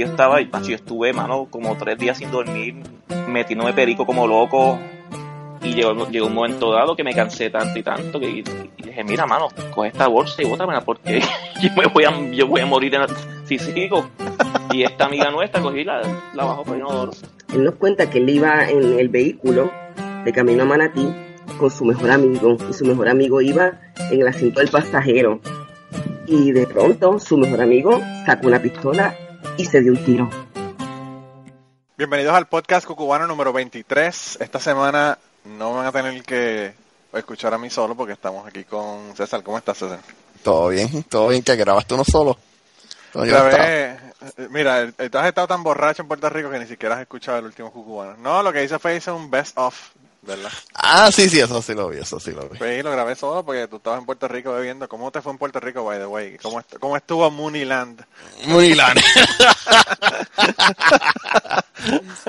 yo estaba, macho, yo estuve, mano, como tres días sin dormir, metiéndome perico como loco, y llegó, llegó un momento dado que me cansé tanto y tanto que y dije, mira, mano, coge esta bolsa y bótamela porque yo, me voy a, yo voy a morir en, si sigo. Y esta amiga nuestra cogí la, la bajó por inodoro. Él nos cuenta que él iba en el vehículo de camino a Manatí con su mejor amigo y su mejor amigo iba en el asiento del pasajero y de pronto su mejor amigo sacó una pistola y se dio un tiro. Bienvenidos al podcast Cucubano número 23. Esta semana no van a tener que escuchar a mí solo porque estamos aquí con César. ¿Cómo estás, César? Todo bien, todo bien, que grabaste uno solo. Grabé, mira, tú has estado tan borracho en Puerto Rico que ni siquiera has escuchado el último Cucubano. No, lo que hice fue hice un best of, ¿verdad? Ah, sí, sí, eso sí lo vi, eso sí lo vi. Pues lo grabé solo porque tú estabas en Puerto Rico bebiendo. ¿Cómo te fue en Puerto Rico, by the way? ¿Cómo, est- cómo estuvo Mooneyland? Muy lana.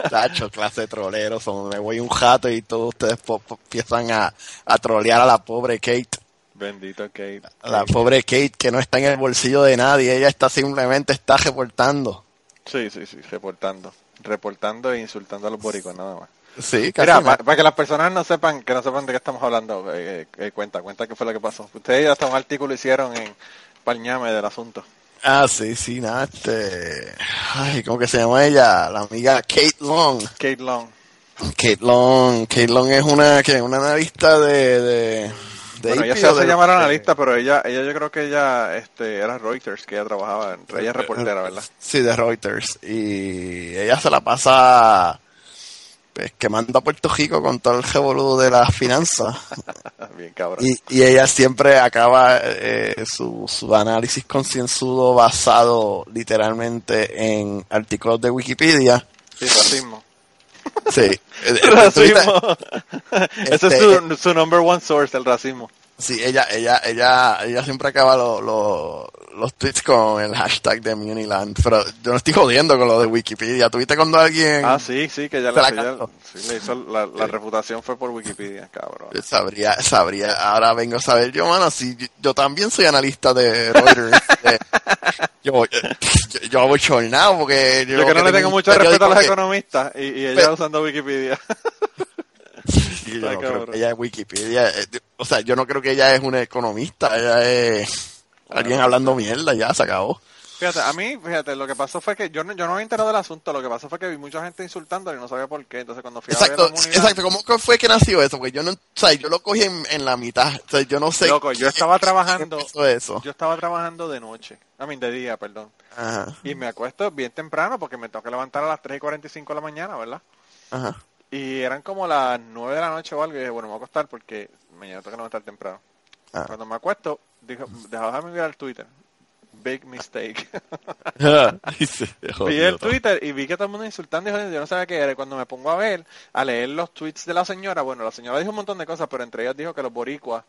Tacho, clase de troleros, son, me voy un jato y todos ustedes empiezan a, a trolear a la pobre Kate. Bendito Kate. La pobre Kate que no está en el bolsillo de nadie, ella está simplemente está reportando. Sí, sí, sí, reportando. Reportando e insultando a los boricuas, nada más. Sí, casi Mira, nada. para que las personas no sepan, que no sepan de qué estamos hablando, eh, eh, cuenta, cuenta qué fue lo que pasó. Ustedes hasta un artículo hicieron en Palñame del asunto. Ah, sí, sí, nada, este... Ay, ¿cómo que se llama ella? La amiga Kate Long. Kate Long. Kate Long, Kate Long es una, que una analista de... de, de Bueno, ella AP se hace llamar analista, pero ella, ella yo creo que ella este, era Reuters, que ella trabajaba, en- ella es reportera, ¿verdad? Sí, de Reuters. Y ella se la pasa pues, quemando a Puerto Rico con todo el revolú de las finanzas. Bien cabrón. Y, y ella siempre acaba eh, su, su análisis concienzudo basado literalmente en artículos de Wikipedia. Sí, racismo. Sí. Eh, eh, racismo. Ese es Este, su, su number one source, el racismo. Sí, ella, ella, ella, ella siempre acaba lo- lo- los tweets con el hashtag de Muniland, pero yo no estoy jodiendo con lo de Wikipedia. ¿Tuviste cuando alguien Ah, sí, sí, que Se la ella- sí, le hizo la, la refutación fue por Wikipedia, cabrón. sabría, sabría, ahora vengo a saber yo, mano, si yo, yo también soy analista de Reuters. de- yo, yo, yo hago chornado porque yo, Yo que no le tengo mucho respeto a los economistas y, y ella Pero- usando Wikipedia. yo no creo que ella es Wikipedia, eh, o sea, yo no creo que ella es una economista, ella es alguien hablando mierda, ya se acabó. Fíjate, a mí, fíjate, lo que pasó fue que yo no, yo no me enteré del asunto, lo que pasó fue que vi mucha gente insultándole y no sabía por qué, entonces cuando fui Exacto, a Mooneyland- exacto, ¿cómo fue que nació eso? Porque yo no, o sea, yo lo cogí en, en la mitad, o sea, yo no sé. Loco, yo estaba trabajando, eso. yo estaba trabajando de noche, a mí de día, perdón, Ajá, y me acuesto bien temprano porque me tengo que levantar a las 3 y 45 de la mañana, ¿verdad? ajá. Y eran como las 9 de la noche o algo, y dije, bueno, me voy a acostar porque mañana tengo que levantar temprano. Ah. Cuando me acuesto, dijo, déjame mirar el Twitter. Big mistake. Vi el. Twitter y vi que todo el mundo insultando y yo no sabía qué era. Y cuando me pongo a ver, a leer los tweets de la señora, bueno, la señora dijo un montón de cosas, pero entre ellas dijo que los boricuas,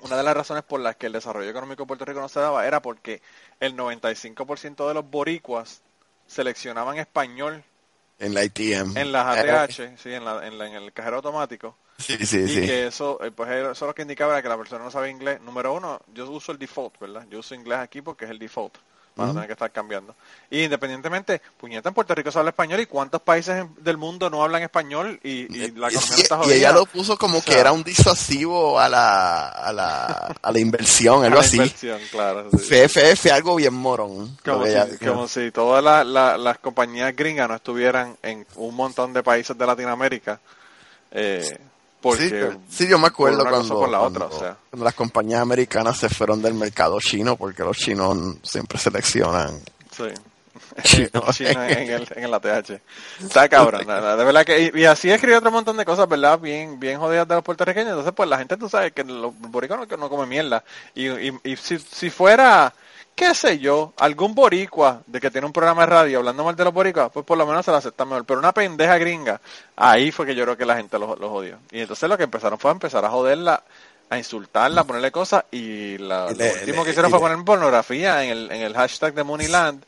una de las razones por las que el desarrollo económico de Puerto Rico no se daba era porque el 95% de los boricuas seleccionaban español En la ITM. en las Eh, ATH, sí, en, la, en, la- en el cajero automático. Sí, sí, y sí. que eso, eh, pues eso lo que indicaba era que la persona no sabía inglés. Número uno, yo uso el default, ¿verdad? Yo uso inglés aquí porque es el default, para no Ujú. tener que estar cambiando. Y independientemente, puñeta, en Puerto Rico se habla español y cuántos países del mundo no hablan español y, y la Y- economía no y- está y jodida. ella lo puso como O sea, que era un disuasivo a la, a la, a la inversión, a algo la así. inversión, claro. sí. FFF, algo bien morón. Como si, ella dijo. como si todas la- la- las compañías gringas no estuvieran en un montón de países de Latinoamérica. Eh, porque sí, sí, yo me acuerdo por cuando, cosa o por la cuando- otra, o sea. cuando las compañías americanas se fueron del mercado chino, porque los chinos siempre seleccionan. Sí. Chino. Chino en el, en el ATH. Está cabrón, la- la- de verdad que, y, y así escribió otro montón de cosas, ¿verdad? Bien, bien jodidas de los puertorriqueños. Entonces, pues la gente, tú sabes, que los boricuanos que no come mierda. Y, y, y si, si fuera, qué sé yo, algún boricua de que tiene un programa de radio hablando mal de los boricuas, pues por lo menos se lo acepta mejor. Pero una pendeja gringa, ahí fue que yo creo que la gente los los jodió. Y entonces lo que empezaron fue a empezar a joderla, a insultarla, a ponerle cosas, y la, Y lo le- último le- que hicieron fue le- poner pornografía en el, en el hashtag de Moneyland,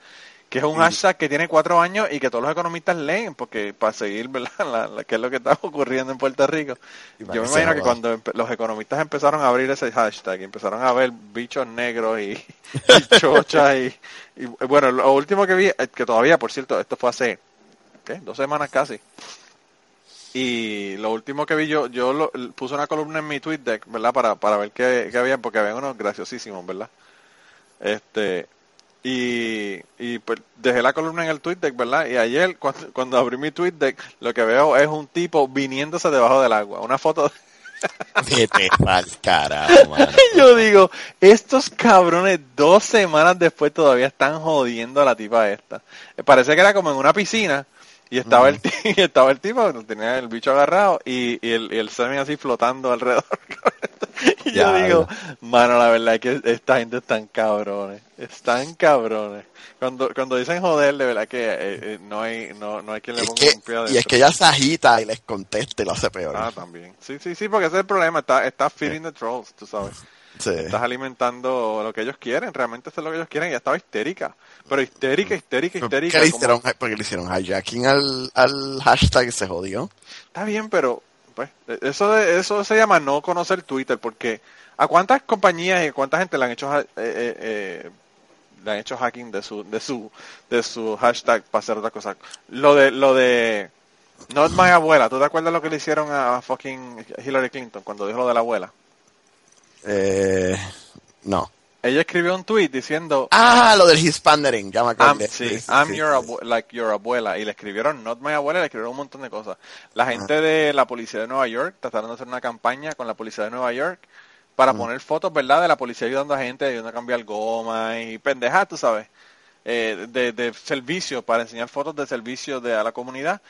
que es un hashtag que tiene cuatro años y que todos los economistas leen, porque para seguir, ¿verdad? La, la- qué es lo que está ocurriendo en Puerto Rico. Yo me imagino que cuando los economistas empezaron a abrir ese hashtag, y empezaron a ver bichos negros y, y chochas y, y, bueno, lo último que vi, eh, que todavía, por cierto, esto fue hace, ¿qué? Dos semanas casi. Y lo último que vi yo, yo lo- puse una columna en mi tweet deck, ¿verdad? Para, para ver qué, qué había, porque había unos graciosísimos, ¿verdad? Este, y, y pues dejé la columna en el tweet deck, ¿verdad? Y ayer cuando, cuando abrí mi tweet deck, lo que veo es un tipo viniéndose debajo del agua, una foto. Vete pa'l carajo, mano. Yo digo, estos cabrones dos semanas después todavía están jodiendo a la tipa esta. Parece que era como en una piscina y estaba el y estaba el tipo, tenía el bicho agarrado y, y el, y el semen así flotando alrededor. y yo Ya, digo, mano, la verdad es que esta gente están cabrones, están cabrones. Cuando, cuando dicen joder, de verdad que eh, eh, no hay, no, no hay quien le ponga que, un pie y es que ella se agita y les contesta y lo hace peor. Ah, también. Sí, sí, sí, porque ese es el problema. Está, está feeding the trolls, tú sabes. Sí. Estás alimentando lo que ellos quieren. Realmente eso es lo que ellos quieren. Ella estaba histérica. Pero histérica, histérica, ¿Por histérica. qué le como- hicieron, porque le hicieron hijacking al, al hashtag y se jodió? Está bien, pero pues eso de- eso se llama no conocer Twitter. Porque ¿a cuántas compañías y a cuánta gente le han hecho eh, eh, eh, le han hecho hacking de su de su de su hashtag para hacer otra cosa? Lo de lo de Not my abuela. ¿Tú te acuerdas lo que le hicieron a fucking Hillary Clinton cuando dijo lo de la abuela? Eh, no. Ella escribió un tweet diciendo Ah, lo del hispandering, ya me I'm, sí, I'm sí, your sí. like your abuela y le escribieron not my abuela, le escribieron un montón de cosas. La gente de la policía de Nueva York trataron de hacer una campaña con la policía de Nueva York para poner fotos, ¿verdad? De la policía ayudando a gente, ayudando a cambiar goma y pendejas, tú sabes, eh, de, de servicio, para enseñar fotos de servicio de a la comunidad.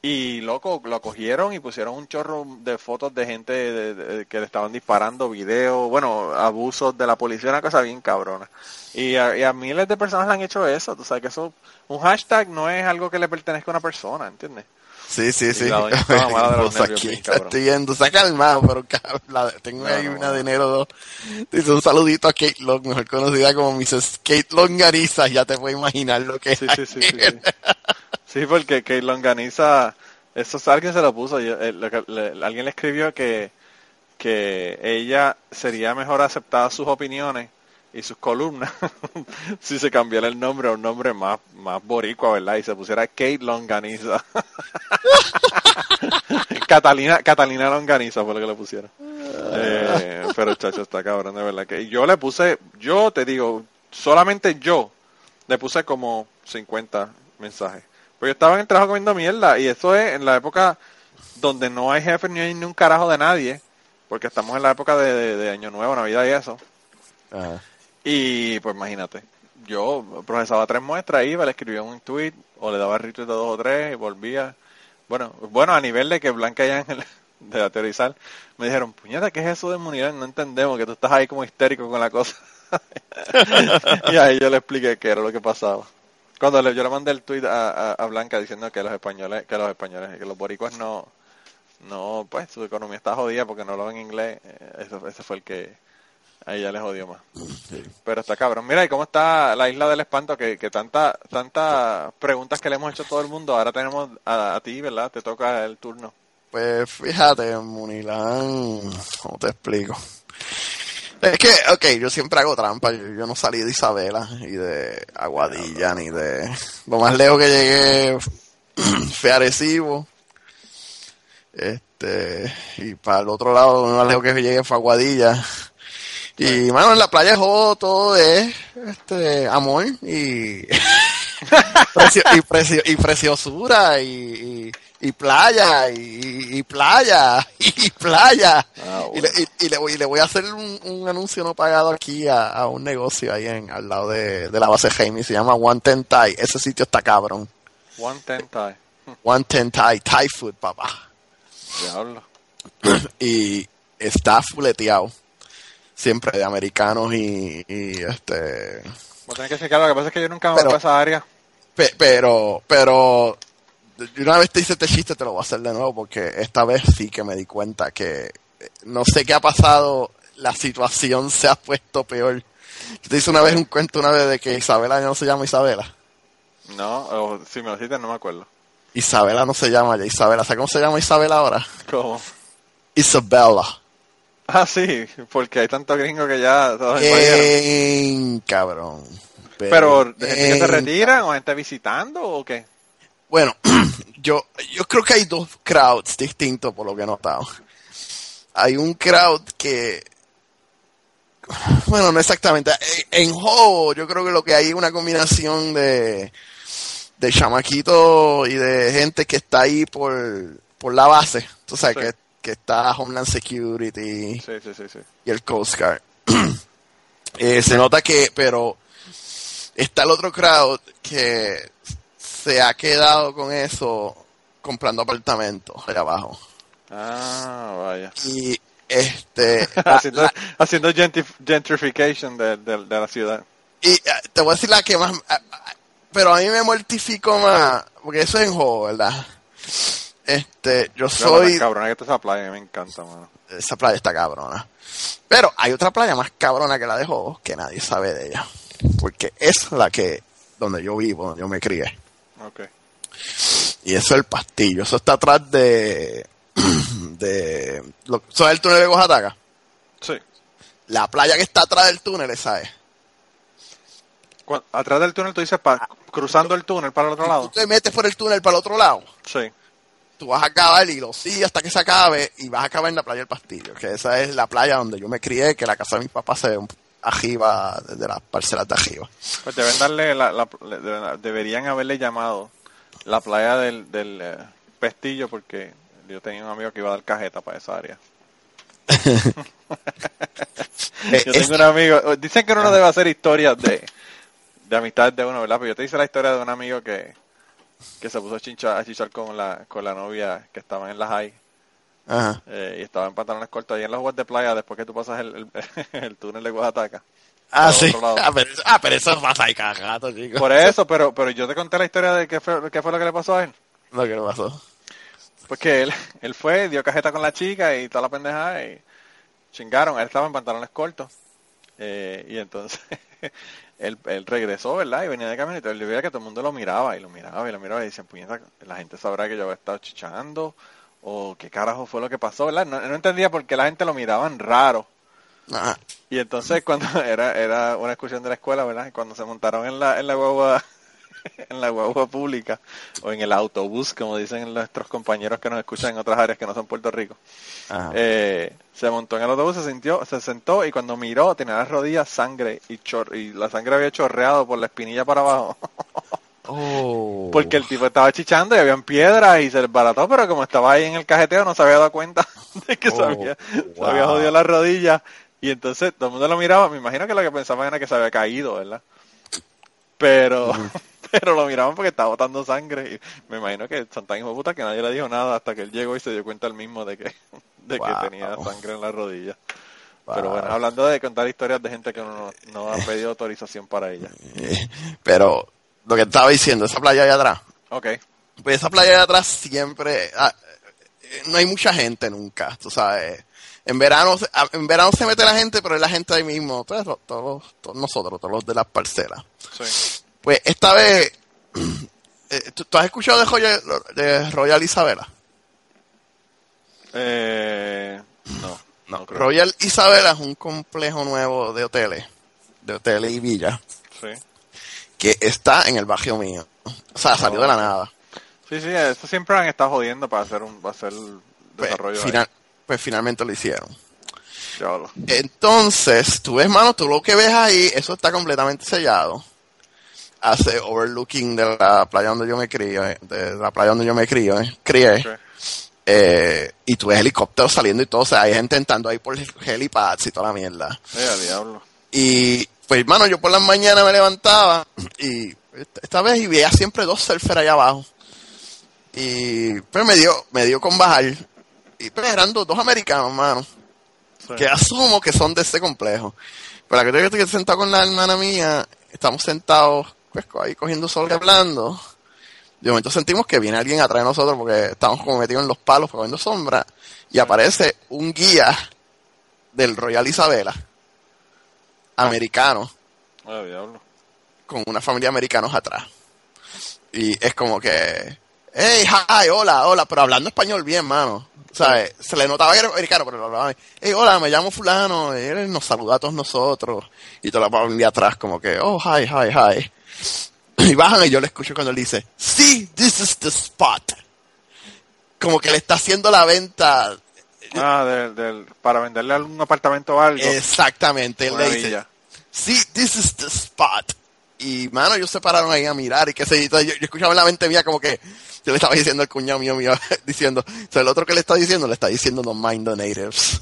Y loco, lo cogieron y pusieron un chorro de fotos de gente de- de- que le estaban disparando, videos, bueno, abusos de la policía, una cosa bien cabrona. Y a, y a miles de personas le han hecho eso, tú sabes que eso, un hashtag no es algo que le pertenezca a una persona, ¿entiendes? Sí, sí, sí. la estoy viendo, se ha calmado, pero la- tengo No, ahí no, una no. de enero 2. Dice un saludito a Kate Long, mejor conocida como Mrs. Kate Longariza, ya te puedes imaginar lo que Sí, hay. sí, sí, sí. Sí, porque que Longaniza, eso es alguien se lo puso, yo- eh, le- alguien le escribió que, que ella sería mejor aceptada sus opiniones y sus columnas si se cambiara el nombre a un nombre más, más boricua, ¿verdad? Y se pusiera Kate Longaniza. Catalina, Catalina Longaniza fue lo que le pusieron. Eh, pero chacho, está cabrón, de verdad que yo le puse, yo te digo, solamente yo le puse como 50 mensajes. Pues yo estaba en el trabajo comiendo mierda y eso es en la época donde no hay jefe ni hay ni un carajo de nadie, porque estamos en la época de, de- de Año Nuevo, Navidad y eso. Ajá. Y pues imagínate, yo procesaba tres muestras, iba, le escribía un tweet o le daba retweet de dos o tres y volvía. Bueno, bueno, a nivel de que Blanca y Ángel de aterrizar me dijeron, puñeta, ¿qué es eso de inmunidad? No entendemos, que tú estás ahí como histérico con la cosa. y ahí yo le expliqué qué era lo que pasaba. Cuando le- yo le mandé el tweet a, a- a Blanca diciendo que los españoles, que los españoles, que los boricuas no, no, pues su economía está jodida porque no lo ven en inglés, eh, eso- ese fue el que a ella le jodió más. Pero está cabrón. Mira, ¿y cómo está la isla del espanto? Que, que tanta, tantas preguntas que le hemos hecho a todo el mundo, ahora tenemos a, a ti, ¿verdad? Te toca el turno. Pues fíjate, Munilán, ¿cómo te explico? Es que, ok, yo siempre hago trampa, yo, yo no salí de Isabela y de Aguadilla, ni de... Lo más lejos que llegué fue Arecibo. Este, y para el otro lado, lo más lejos que llegué fue Aguadilla. Y, mano, en la playa es jodo, todo es, este, amor y... precio- y, precio- y preciosura y, y, y playa y, y playa y playa. Ah, y, le, y- le voy, y le voy a hacer un, un anuncio no pagado aquí a, a un negocio ahí en al lado de, de la base Jaime. Se llama One Ten Thai. Ese sitio está cabrón. One ten time. One Ten Thai Thai food papá. Diablo. y está fuleteado. Siempre de americanos y, y este Voy a tener que checar, lo que pasa es que yo nunca me voy a esa área. Pe- pero, pero, una vez te hice este chiste, te lo voy a hacer de nuevo, porque esta vez sí que me di cuenta que eh, no sé qué ha pasado, la situación se ha puesto peor. Te hice una vez un cuento una vez de que Isabela ya no se llama Isabela. No, o si me lo citas no me acuerdo. Isabela no se llama ya Isabela. ¿Sabes cómo se llama Isabela ahora? ¿Cómo? Isabella. Ah, sí, porque hay tantos gringos que ya todos. Bien, cabrón. Pero, ¿de gente que se retiran o gente visitando o qué? Bueno, yo, yo creo que hay dos crowds distintos por lo que he notado. Hay un crowd que, bueno, no exactamente. En Ho, yo creo que lo que hay es una combinación de, de chamaquito y de gente que está ahí por, por la base. Tú sabes, Sí. que, que está Homeland Security Sí, sí, sí, sí. y el Coast Guard. Eh, se nota que, pero está el otro crowd que se ha quedado con eso comprando apartamentos allá abajo. Ah, vaya. Y este haciendo la- haciendo gentrification de, de- de la ciudad. y eh, te voy a decir la que más ah, ah, pero a mí me mortificó más, porque eso es en juego, ¿verdad? Este, yo Soy... cabrona que está esa playa, me encanta, mano. esa playa está cabrona. Pero hay otra playa más cabrona que la de Juegos que nadie sabe de ella. Porque es la que, donde yo vivo, donde yo me crié. Ok. Y eso es el pastillo. Eso está atrás de. de lo, ¿Sabes el túnel de Oaxaca? Sí. La playa que está atrás del túnel, esa es. Atrás del túnel tú dices, pa- cruzando el túnel para el otro Tú lado. te metes por el túnel para el otro lado. Sí. Tú vas a acabar y lo sigues hasta que se acabe y vas a acabar en la playa del Pastillo. Que esa es la playa donde yo me crié, que la casa de mis papás se ve un- arriba, desde las parcelas de arriba. Pues deben darle, la, la- deberían haberle llamado la playa del, del eh, Pestillo porque yo tenía un amigo que iba a dar cajeta para esa área. Yo tengo un amigo, dicen que uno no debe hacer historias de, de amistades de uno, ¿verdad? Pero yo te hice la historia de un amigo que, que se puso a chinchar, a chichar con la, con la novia que estaban en la high Ajá. eh, y estaba en pantalones cortos ahí en los juegos de playa después que tú pasas el, el, el túnel de Oaxaca. Ah, sí. Ah, pero, eso- ah, pero eso pasa ahí cada rato, chicos. Por eso, pero, pero yo te conté la historia de qué fue, qué fue lo que le pasó a él. Lo que le pasó. Pues que él, él fue, dio cajeta con la chica y toda la pendejada y chingaron. Él estaba en pantalones cortos. Eh, y entonces él, él regresó, ¿verdad? Y venía de camino y todo. Él veía que todo el mundo lo miraba y lo miraba y lo miraba y decían, puñeta, la gente sabrá que yo había estado chichando o qué carajo fue lo que pasó, ¿verdad? No, no entendía por qué la gente lo miraban raro. Ajá. Y entonces cuando era, era una excursión de la escuela, ¿verdad? Cuando se montaron en la, en la guagua, en la guagua pública, o en el autobús, como dicen nuestros compañeros que nos escuchan en otras áreas que no son Puerto Rico, Ajá. eh, se montó en el autobús, se sintió, se sentó y cuando miró tenía las rodillas sangre y chor y la sangre había chorreado por la espinilla para abajo. Oh. Porque el tipo estaba chichando y habían piedras y se desbarató, pero como estaba ahí en el cajeteo no se había dado cuenta de que se Oh, había, se había jodido la rodilla. Y entonces todo el mundo lo miraba, me imagino que lo que pensaban era que se había caído, ¿verdad? Pero, pero lo miraban porque estaba botando sangre y me imagino que Santán hijo de puta que nadie le dijo nada hasta que él llegó y se dio cuenta él mismo de que, de Wow. que tenía sangre en la rodilla. Pero bueno, hablando de contar historias de gente que no, no ha pedido autorización para ella. Pero lo que estaba diciendo, esa playa allá atrás, Ok, pues esa playa allá atrás siempre, ah, eh, no hay mucha gente nunca, tú sabes. En verano, ah, en verano se mete la gente, pero es la gente ahí mismo, todos, todos, todos nosotros, todos los de las parcelas. sí. Pues esta vez, eh, ¿tú, tú has escuchado de Royal, de Royal Isabela? Eh, no, no creo. Royal Isabela es un complejo nuevo de hoteles, de hoteles y villas, Sí. Que está en el barrio mío. O sea, salió de la nada. Sí, sí, esto siempre han estado jodiendo para hacer un para hacer Pues, desarrollo. ahí. final- pues finalmente lo hicieron. Diablo. Entonces, tú ves, mano, tú lo que ves ahí, eso está completamente sellado. Hace overlooking de la playa donde yo me crío, eh, de la playa donde yo me crío, eh, crié. Eh, y tú ves helicópteros saliendo y todo, o sea, hay gente entrando ahí por helipads y toda la mierda. Eh, a diablo. Y, pues, hermano, yo por las mañanas me levantaba y esta, vez y veía siempre dos surfers allá abajo. Y, pues, me dio, me dio con bajar. Y, pues, eran dos, dos americanos, mano Sí. que asumo que son de este complejo. Pero la que yo estoy sentado con la hermana mía, estamos sentados pues, ahí cogiendo sol y hablando. De momento sentimos que viene alguien atrás de nosotros porque estamos como metidos en los palos cogiendo sombra. Y aparece un guía del Royal Isabela, americano, Ah, diablo. con una familia de americanos atrás. Y es como que, hey, hi, hola, hola, pero hablando español bien, mano. ¿Sabes? Se le notaba que era americano, pero lo hablaba. Hey, hola, me llamo fulano. Y él nos saluda a todos nosotros. Y toda la familia atrás como que, oh, hi, hi, hi. Y bajan y yo le escucho cuando él dice, sí, this is the spot. Como que le está haciendo la venta. Ah, del, del, para venderle algún apartamento o algo. Exactamente, él le dice, sí, this is the spot. Y, mano, ellos se pararon ahí a mirar y qué sé yo. Yo, escuchaba en la mente mía como que yo le estaba diciendo al cuñado mío, mío diciendo, o sea, el otro que le está diciendo, le está diciendo no mind the natives.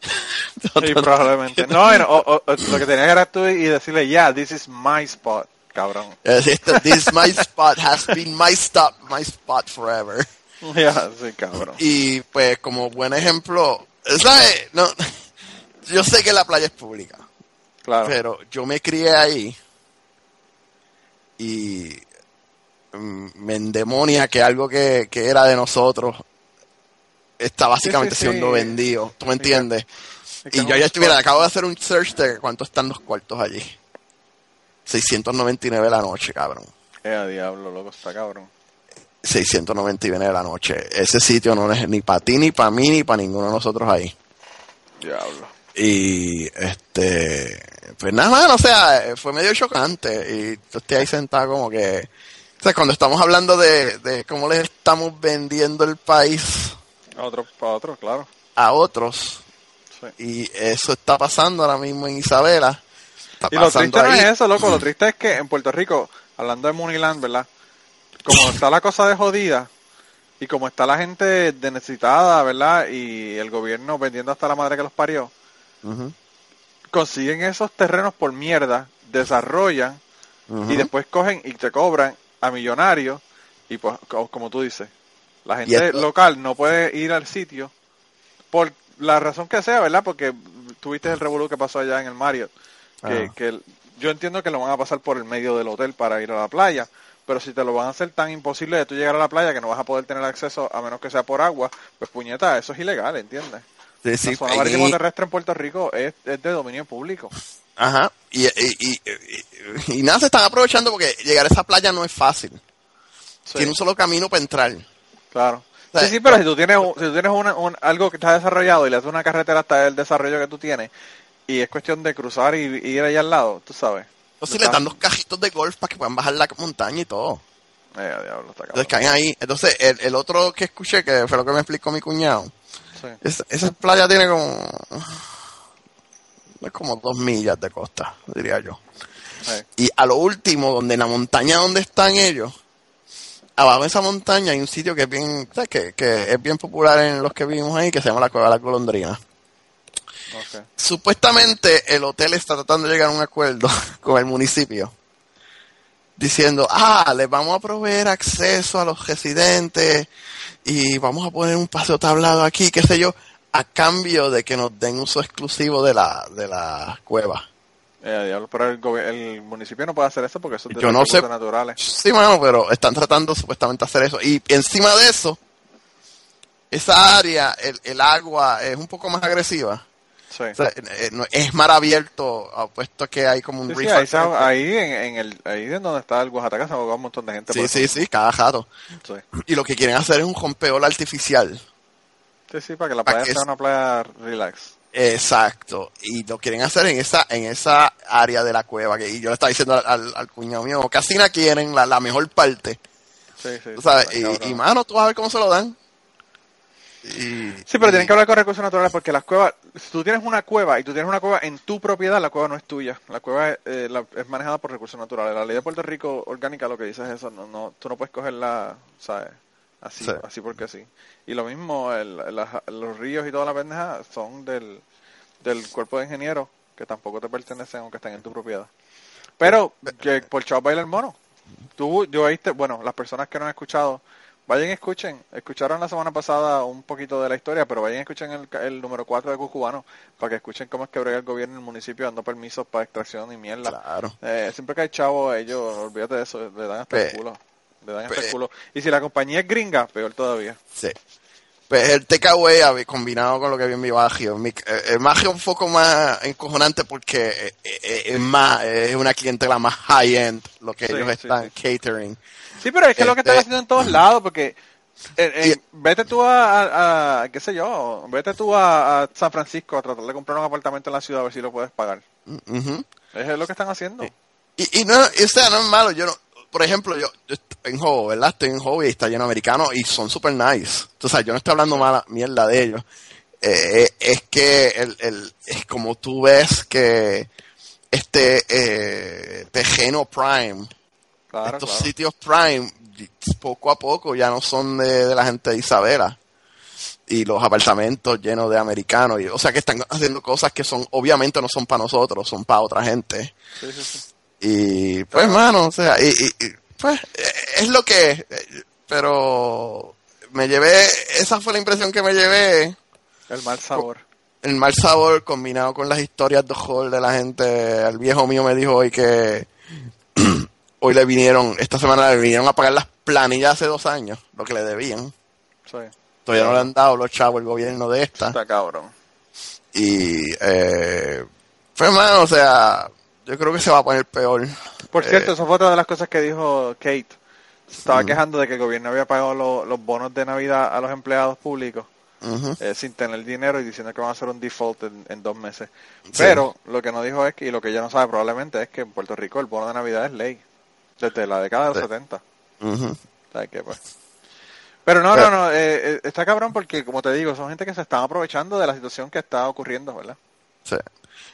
Sí, probablemente. No, no, o- o- o lo que tenías era tú y decirle, yeah, this is my spot, cabrón. Esto, this my spot has been my stop, my spot forever. Ya, sí, cabrón. Y pues como buen ejemplo, ¿sabes? No, yo sé que la playa es pública, Claro. pero yo me crié ahí y mm, me endemonia que algo que, que era de nosotros está básicamente Sí, sí, sí. siendo vendido, ¿tú me entiendes? Y yo ya estuviera, acabo de hacer un search de cuánto están los cuartos allí. 699 la noche, cabrón. Eh, a diablo, loco, está cabrón. 699 la noche. Ese sitio no es ni para ti, ni para mí, ni para ninguno de nosotros ahí. Diablo. Y este, pues nada más, o sea, fue medio chocante. Y yo estoy ahí sentado como que, o sea, cuando estamos hablando de, de cómo le estamos vendiendo el país A otro, para otro, claro. a otros, Sí. y eso está pasando ahora mismo en Isabela. Está Y lo triste no es eso, loco. Lo triste es que en Puerto Rico, hablando de Moneyland, ¿verdad? Como está la cosa de jodida y como está la gente de necesitada, ¿verdad? Y el gobierno vendiendo hasta la madre que los parió, consiguen esos terrenos por mierda, desarrollan y después cogen y te cobran a millonarios y pues co- como tú dices, la gente local no puede ir al sitio por la razón que sea, ¿verdad? Porque tuviste el revolú que pasó allá en el Marriott, que, Ah. que yo entiendo que lo van a pasar por el medio del hotel para ir a la playa, pero si te lo van a hacer tan imposible de tú llegar a la playa que no vas a poder tener acceso a menos que sea por agua, pues puñeta, eso es ilegal, ¿entiendes? Sí, sí, la zona y- marítimo terrestre en Puerto Rico es, es de dominio público. Ajá, y, y, y, nada, se están aprovechando porque llegar a esa playa no es fácil. Sí. Tiene un solo camino para entrar. Claro. O sea, sí, sí, pero si tú tienes, si tú tienes una- un- algo que está desarrollado y le haces una carretera hasta el desarrollo que tú tienes, y es cuestión de cruzar y, y ir allá al lado, tú sabes. O si le dan los cajitos de golf para que puedan bajar la montaña y todo. Eh, diablo, está. Entonces caen ahí. Entonces, el, el otro que escuché, que fue lo que me explicó mi cuñado, Sí. es- esa playa tiene como. Es como dos millas de costa, diría yo. Sí. Y a lo último, donde en la montaña donde están ellos, abajo de esa montaña hay un sitio que es bien, ¿sabes? Que, que es bien popular en los que vivimos ahí, que se llama la Cueva de la Golondrina. Supuestamente el hotel está tratando de llegar a un acuerdo con el municipio, diciendo, ah, les vamos a proveer acceso a los residentes y vamos a poner un paseo tablado aquí, qué sé yo, a cambio de que nos den uso exclusivo de la, de la cueva. Eh, pero el, municipio no puede hacer eso porque eso es de Yo no sé. naturales. Sí, mano, pero están tratando supuestamente hacer eso. Y encima de eso, esa área, el, el agua es un poco más agresiva. Sí. O sea, eh, no- es mar abierto, apuesto que hay como un Sí, sí, ahí, frente. ahí en, en el ahí en donde está el Oaxaca se ahogó un montón de gente. Sí, sí, sí, cada jato. sí. Y lo que quieren hacer es un rompeola artificial. Sí, sí, para que la playa que sea es- una playa relax. Exacto. Y lo quieren hacer en esa, en esa área de la cueva. Que, y yo le estaba diciendo al, al, al cuñado mío, casi la quieren, la, la mejor parte. Sí, sí. está y, y, mano, tú vas a ver cómo se lo dan. Y, Sí, pero y- tienen que hablar con recursos naturales porque las cuevas, si tú tienes una cueva y tú tienes una cueva en tu propiedad, la cueva no es tuya. La cueva es, eh, la- es manejada por recursos naturales. La ley de Puerto Rico orgánica lo que dice es eso, no, no, tú no puedes cogerla, ¿sabes? Así, Sí. así porque sí. Y lo mismo, el- los ríos y toda la pendeja son del, del cuerpo de ingenieros que tampoco te pertenecen aunque estén en tu propiedad. Pero, que por chavo baila el mono. Tú, yo oíste, bueno, las personas que no han escuchado, vayan y escuchen. Escucharon la semana pasada un poquito de la historia, pero vayan y escuchen el, número 4 de Cucubano para que escuchen cómo es que brega el gobierno y el municipio dando permisos para extracción y mierda. Claro. Eh, siempre que hay chavos, ellos, olvídate de eso, le dan hasta el culo. Le dan hasta pe- el culo. Y si la compañía es gringa, peor todavía. Sí. Pues el takeaway combinado con lo que vi en mi Magio. Mi, eh, el Magio es un poco más encojonante porque eh, eh, es más, es una clientela más high-end lo que Sí, ellos sí, están catering. Sí, pero es que es lo que Este- están haciendo en todos lados, porque eh, eh, vete tú a, a- a- qué sé yo, vete tú a, a San Francisco a tratar de comprar un apartamento en la ciudad a ver si lo puedes pagar. Ujú. Es lo que están haciendo. Y, y no, y, o sea, no es malo. Yo no, por ejemplo, yo, yo estoy en Hobo, ¿verdad? Estoy en Hobo y está lleno de americanos y son super nice. Sea, yo no estoy hablando mala mierda de ellos. Eh, eh, es que el, el, es como tú ves que este eh, Tejeno Prime, Claro, estos claro. sitios Prime, poco a poco ya no son de, de la gente de Isabela. Y los apartamentos llenos de americanos. Y, o sea, que están haciendo cosas que son, obviamente no son para nosotros, son para otra gente. Sí, sí, sí. Y pues, mano, o sea, y, y- pues es lo que es. Pero me llevé, esa fue la impresión que me llevé. El mal sabor. El mal sabor combinado con las historias de horror de la gente. El viejo mío me dijo hoy que hoy le vinieron, esta semana le vinieron a pagar las planillas hace dos años, lo que le debían. Sí. Todavía no le han dado los chavos el gobierno de esta. Está cabrón. Y, eh, pues, mano, o sea, yo creo que se va a poner peor. Por Eh, cierto, eso fue otra de las cosas que dijo Kate. Se estaba quejando de que el gobierno había pagado lo- los bonos de Navidad a los empleados públicos eh, sin tener dinero y diciendo que van a hacer un default en, en dos meses. Pero lo que no dijo es que, y lo que ella no sabe probablemente es que en Puerto Rico el bono de Navidad es ley. Desde la década de los Sí. 70. Ujú. O sea que, pues. Pero no, Pero- no, no, eh, eh, está cabrón porque, como te digo, son gente que se están aprovechando de la situación que está ocurriendo, ¿verdad? Sí.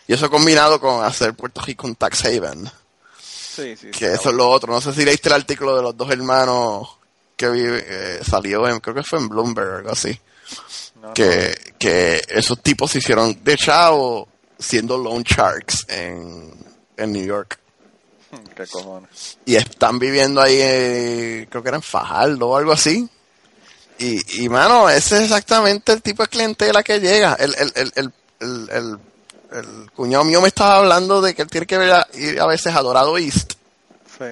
Y eso combinado con hacer Puerto Rico un tax haven, Sí, sí. que eso es lo otro. No sé si leíste el artículo de los dos hermanos que vive, eh, salió en, creo que fue en Bloomberg o algo así, No, que, que esos tipos se hicieron de chavo siendo loan sharks en, en New York. Qué cojones. Y están viviendo ahí, eh, creo que era en Fajardo o algo así. Y, y mano, ese es exactamente el tipo de clientela que llega. El, el, el, el, el, el- cuñado mío me estaba hablando de que él tiene que ver a- ir a veces a Dorado East. Sí.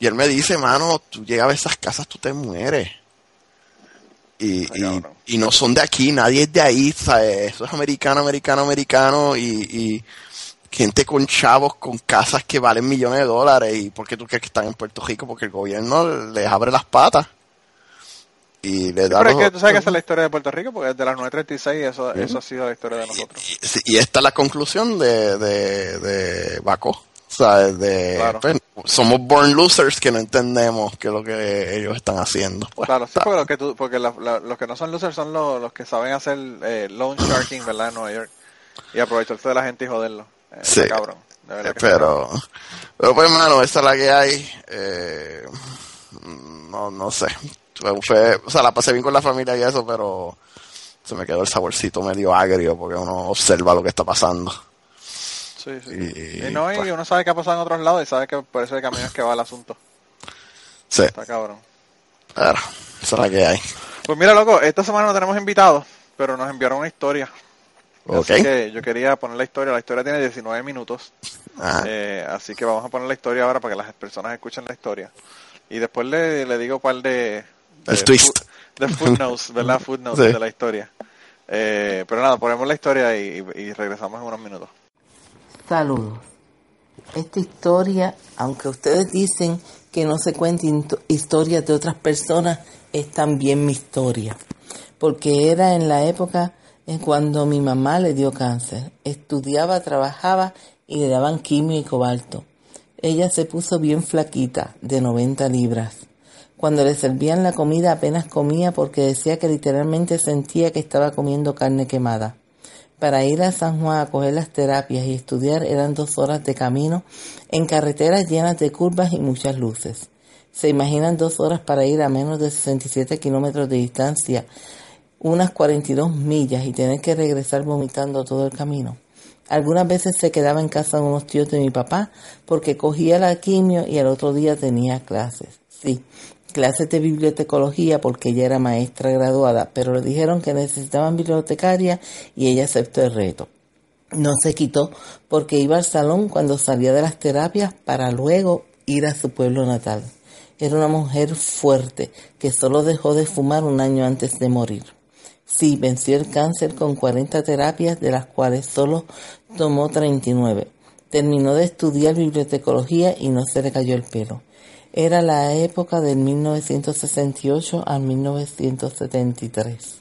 Y él me dice, mano, tú llegas a esas casas, tú te mueres. Y, Ay, y, cabrón. y no son de aquí, nadie es de ahí, ¿sabes? Eso es americano, americano, americano. Y, y gente con chavos, con casas que valen millones de dólares. ¿Y por qué tú crees que están en Puerto Rico? Porque el gobierno les abre las patas. Y les da Pero es los- que tú sabes que esa es la historia de Puerto Rico, porque desde las 9.36 eso, eso ha sido la historia de nosotros. y, sí, y esta es la conclusión de, de, de Baco. O sea, de, Claro. pues, somos born losers que no entendemos qué es lo que ellos están haciendo. Pues, Claro, sí, porque, lo que tú- porque la- la- los que no son losers son los, los que saben hacer eh, loan sharking, ¿verdad? En Nueva York. Y aprovecharse de la gente y joderlo. Eh, Sí. cabrón. Eh, pero, pero pues, mano, esa es la que hay. Eh, no, no sé. Fue- o sea, la pasé bien con la familia y eso, pero se me quedó el saborcito medio agrio porque uno observa lo que está pasando. Sí, sí. Y- Y, no, y pues. uno sabe qué ha pasado en otros lados y sabe que por ese camino es que va el asunto. Sí, Está cabrón. pero esa es la que hay. Pues mira, loco, esta semana no tenemos invitados, pero nos enviaron una historia. Ok. Así que yo quería poner la historia. La historia tiene 19 minutos. Ajá. Eh, así que vamos a poner la historia ahora para que las personas escuchen la historia. Y después le, le digo cuál de... de El twist. fu- De footnotes, ¿verdad? Footnotes Sí. de la historia. Eh, pero nada, ponemos la historia y, y- y regresamos en unos minutos. Saludos. Esta historia, aunque ustedes dicen que no se cuenten historias de otras personas, es también mi historia. Porque era en la época en cuando mi mamá le dio cáncer. Estudiaba, trabajaba y le daban quimio y cobalto. Ella se puso bien flaquita, de 90 libras. Cuando le servían la comida apenas comía porque decía que literalmente sentía que estaba comiendo carne quemada. Para ir a San Juan a coger las terapias y estudiar eran dos horas de camino en carreteras llenas de curvas y muchas luces. ¿Se imaginan dos horas para ir a menos de 67 kilómetros de distancia, unas 42 millas y tener que regresar vomitando todo el camino? Algunas veces se quedaba en casa de unos tíos de mi papá porque cogía la quimio y al otro día tenía clases. Sí, clases de bibliotecología porque ella era maestra graduada, pero le dijeron que necesitaban bibliotecaria y ella aceptó el reto. No se quitó porque iba al salón cuando salía de las terapias para luego ir a su pueblo natal. Era una mujer fuerte que solo dejó de fumar un año antes de morir. Sí, venció el cáncer con 40 terapias, de las cuales solo tomó 39. Terminó de estudiar bibliotecología y no se le cayó el pelo. Era la época del 1968 al 1973.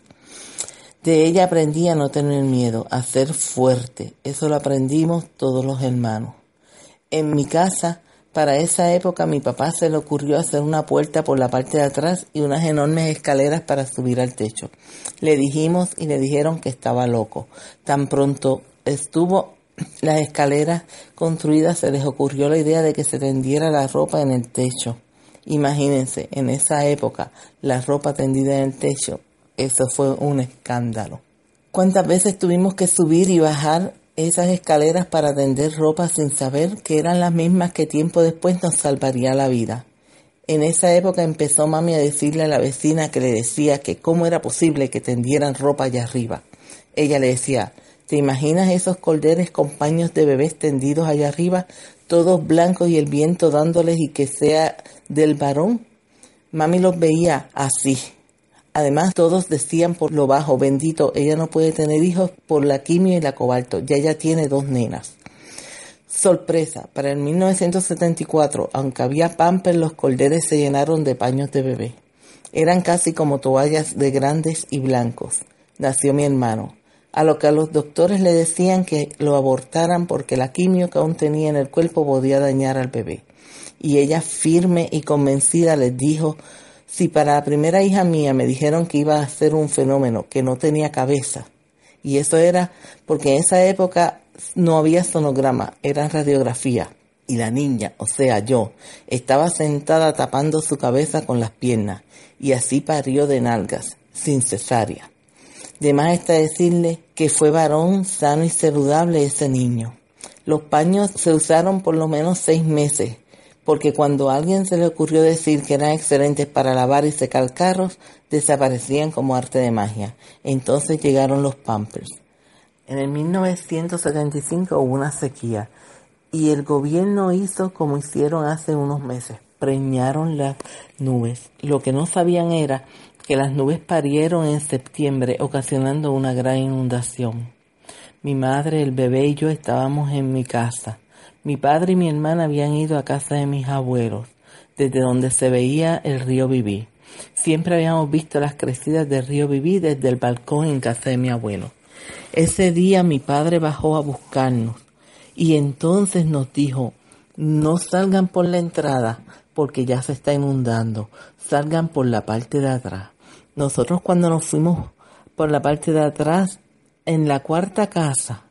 De ella aprendí a no tener miedo, a ser fuerte. Eso lo aprendimos todos los hermanos. En mi casa, para esa época, mi papá se le ocurrió hacer una puerta por la parte de atrás y unas enormes escaleras para subir al techo. Le dijimos y le dijeron que estaba loco. Tan pronto estuvo las escaleras construidas, se les ocurrió la idea de que se tendiera la ropa en el techo. Imagínense, en esa época, la ropa tendida en el techo eso fue un escándalo. ¿Cuántas veces tuvimos que subir y bajar esas escaleras para tender ropa sin saber que eran las mismas que tiempo después nos salvaría la vida? En esa época empezó mami a decirle a la vecina que le decía que cómo era posible que tendieran ropa allá arriba. Ella le decía, ¿te imaginas esos colderes con paños de bebés tendidos allá arriba, todos blancos y el viento dándoles y que sea del varón? Mami los veía así, Además, todos decían por lo bajo, bendito, ella no puede tener hijos por la quimio y la cobalto, ya ella tiene dos nenas. Sorpresa, para el 1974, aunque había pamper, los colderes se llenaron de paños de bebé. Eran casi como toallas de grandes y blancos. Nació mi hermano, a lo que a los doctores le decían que lo abortaran porque la quimio que aún tenía en el cuerpo podía dañar al bebé. Y ella firme y convencida les dijo si para la primera hija mía me dijeron que iba a ser un fenómeno, que no tenía cabeza, y eso era porque en esa época no había sonograma, era radiografía, y la niña, o sea yo, estaba sentada tapando su cabeza con las piernas, y así parió de nalgas, sin cesárea. De más está decirle que fue varón sano y saludable ese niño. Los paños se usaron por lo menos seis meses, porque cuando a alguien se le ocurrió decir que eran excelentes para lavar y secar carros, desaparecían como arte de magia. Entonces llegaron los Pampers. En el 1975 hubo una sequía y el gobierno hizo como hicieron hace unos meses, preñaron las nubes. Lo que no sabían era que las nubes parieron en septiembre ocasionando una gran inundación. Mi madre, el bebé y yo estábamos en mi casa. Mi padre y mi hermana habían ido a casa de mis abuelos, desde donde se veía el río Viví. Siempre habíamos visto las crecidas del río Viví desde el balcón en casa de mi abuelo. Ese día mi padre bajó a buscarnos y entonces nos dijo, no salgan por la entrada porque ya se está inundando, salgan por la parte de atrás. Nosotros cuando nos fuimos por la parte de atrás, en la cuarta casa,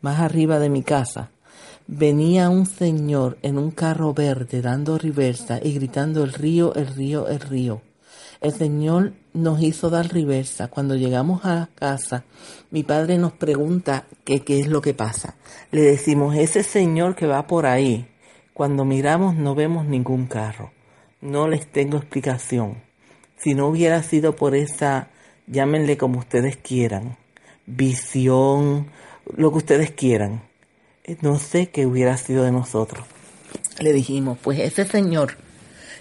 más arriba de mi casa, Venía un señor en un carro verde dando reversa y gritando el río, el río, el río. El señor nos hizo dar reversa. Cuando llegamos a casa, mi padre nos pregunta qué es lo que pasa. Le decimos, ese señor que va por ahí. Cuando miramos no vemos ningún carro. No les tengo explicación. Si no hubiera sido por esa, llámenle como ustedes quieran, visión, lo que ustedes quieran no sé qué hubiera sido de nosotros. Le dijimos, pues ese señor,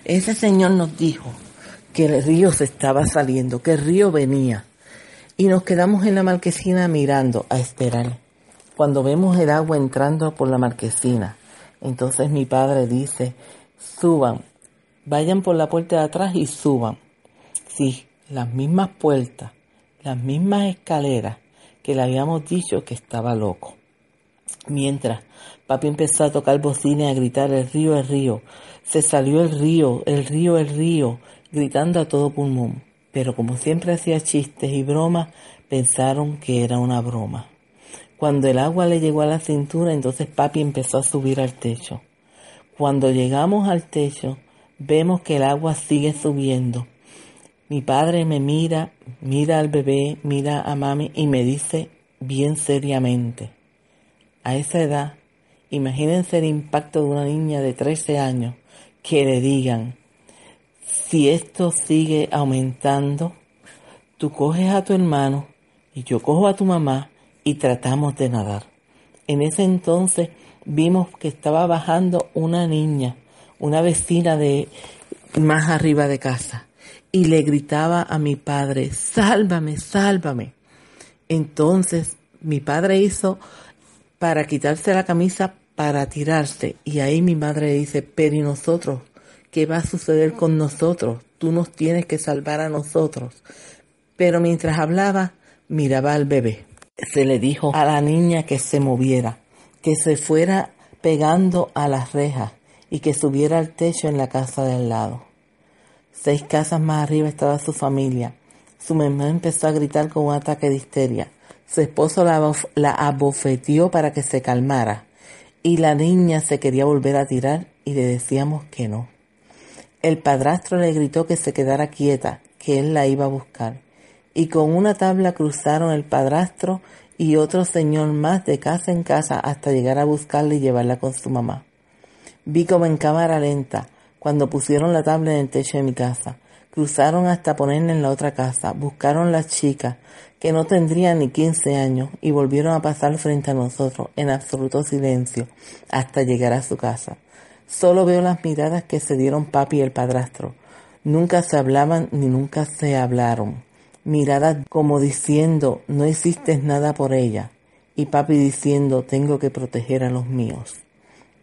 ese señor nos dijo que el río se estaba saliendo, que el río venía. Y nos quedamos en la marquesina mirando a esperar. Cuando vemos el agua entrando por la marquesina, entonces mi padre dice, suban, vayan por la puerta de atrás y suban. Sí, las mismas puertas, las mismas escaleras que le habíamos dicho que estaba loco. Mientras, papi empezó a tocar bocina y a gritar el río, el río. Se salió el río, el río, el río, gritando a todo pulmón. Pero como siempre hacía chistes y bromas, pensaron que era una broma. Cuando el agua le llegó a la cintura, entonces papi empezó a subir al techo. Cuando llegamos al techo, vemos que el agua sigue subiendo. Mi padre me mira, mira al bebé, mira a mami y me dice bien seriamente, a esa edad, imagínense el impacto de una niña de 13 años que le digan, si esto sigue aumentando, tú coges a tu hermano y yo cojo a tu mamá y tratamos de nadar. En ese entonces vimos que estaba bajando una niña, una vecina de más arriba de casa, y le gritaba a mi padre, sálvame, sálvame. Entonces mi padre hizo para quitarse la camisa para tirarse y ahí mi madre dice, pero ¿y nosotros? ¿Qué va a suceder con nosotros? Tú nos tienes que salvar a nosotros. Pero mientras hablaba, miraba al bebé. Se le dijo a la niña que se moviera, que se fuera pegando a las rejas y que subiera al techo en la casa de al lado. Seis casas más arriba estaba su familia. Su mamá empezó a gritar con un ataque de histeria. Su esposo la, abofeteó para que se calmara y la niña se quería volver a tirar y le decíamos que no. El padrastro le gritó que se quedara quieta, que él la iba a buscar. Y con una tabla cruzaron el padrastro y otro señor más de casa en casa hasta llegar a buscarla y llevarla con su mamá. Vi como en cámara lenta, cuando pusieron la tabla en el techo de mi casa, cruzaron hasta ponerla en la otra casa, buscaron las chicas, que no tendrían ni 15 años, y volvieron a pasar frente a nosotros en absoluto silencio hasta llegar a su casa. Solo veo las miradas que se dieron papi y el padrastro. Nunca se hablaban ni nunca se hablaron. Miradas como diciendo, no hiciste nada por ella. Y papi diciendo, tengo que proteger a los míos.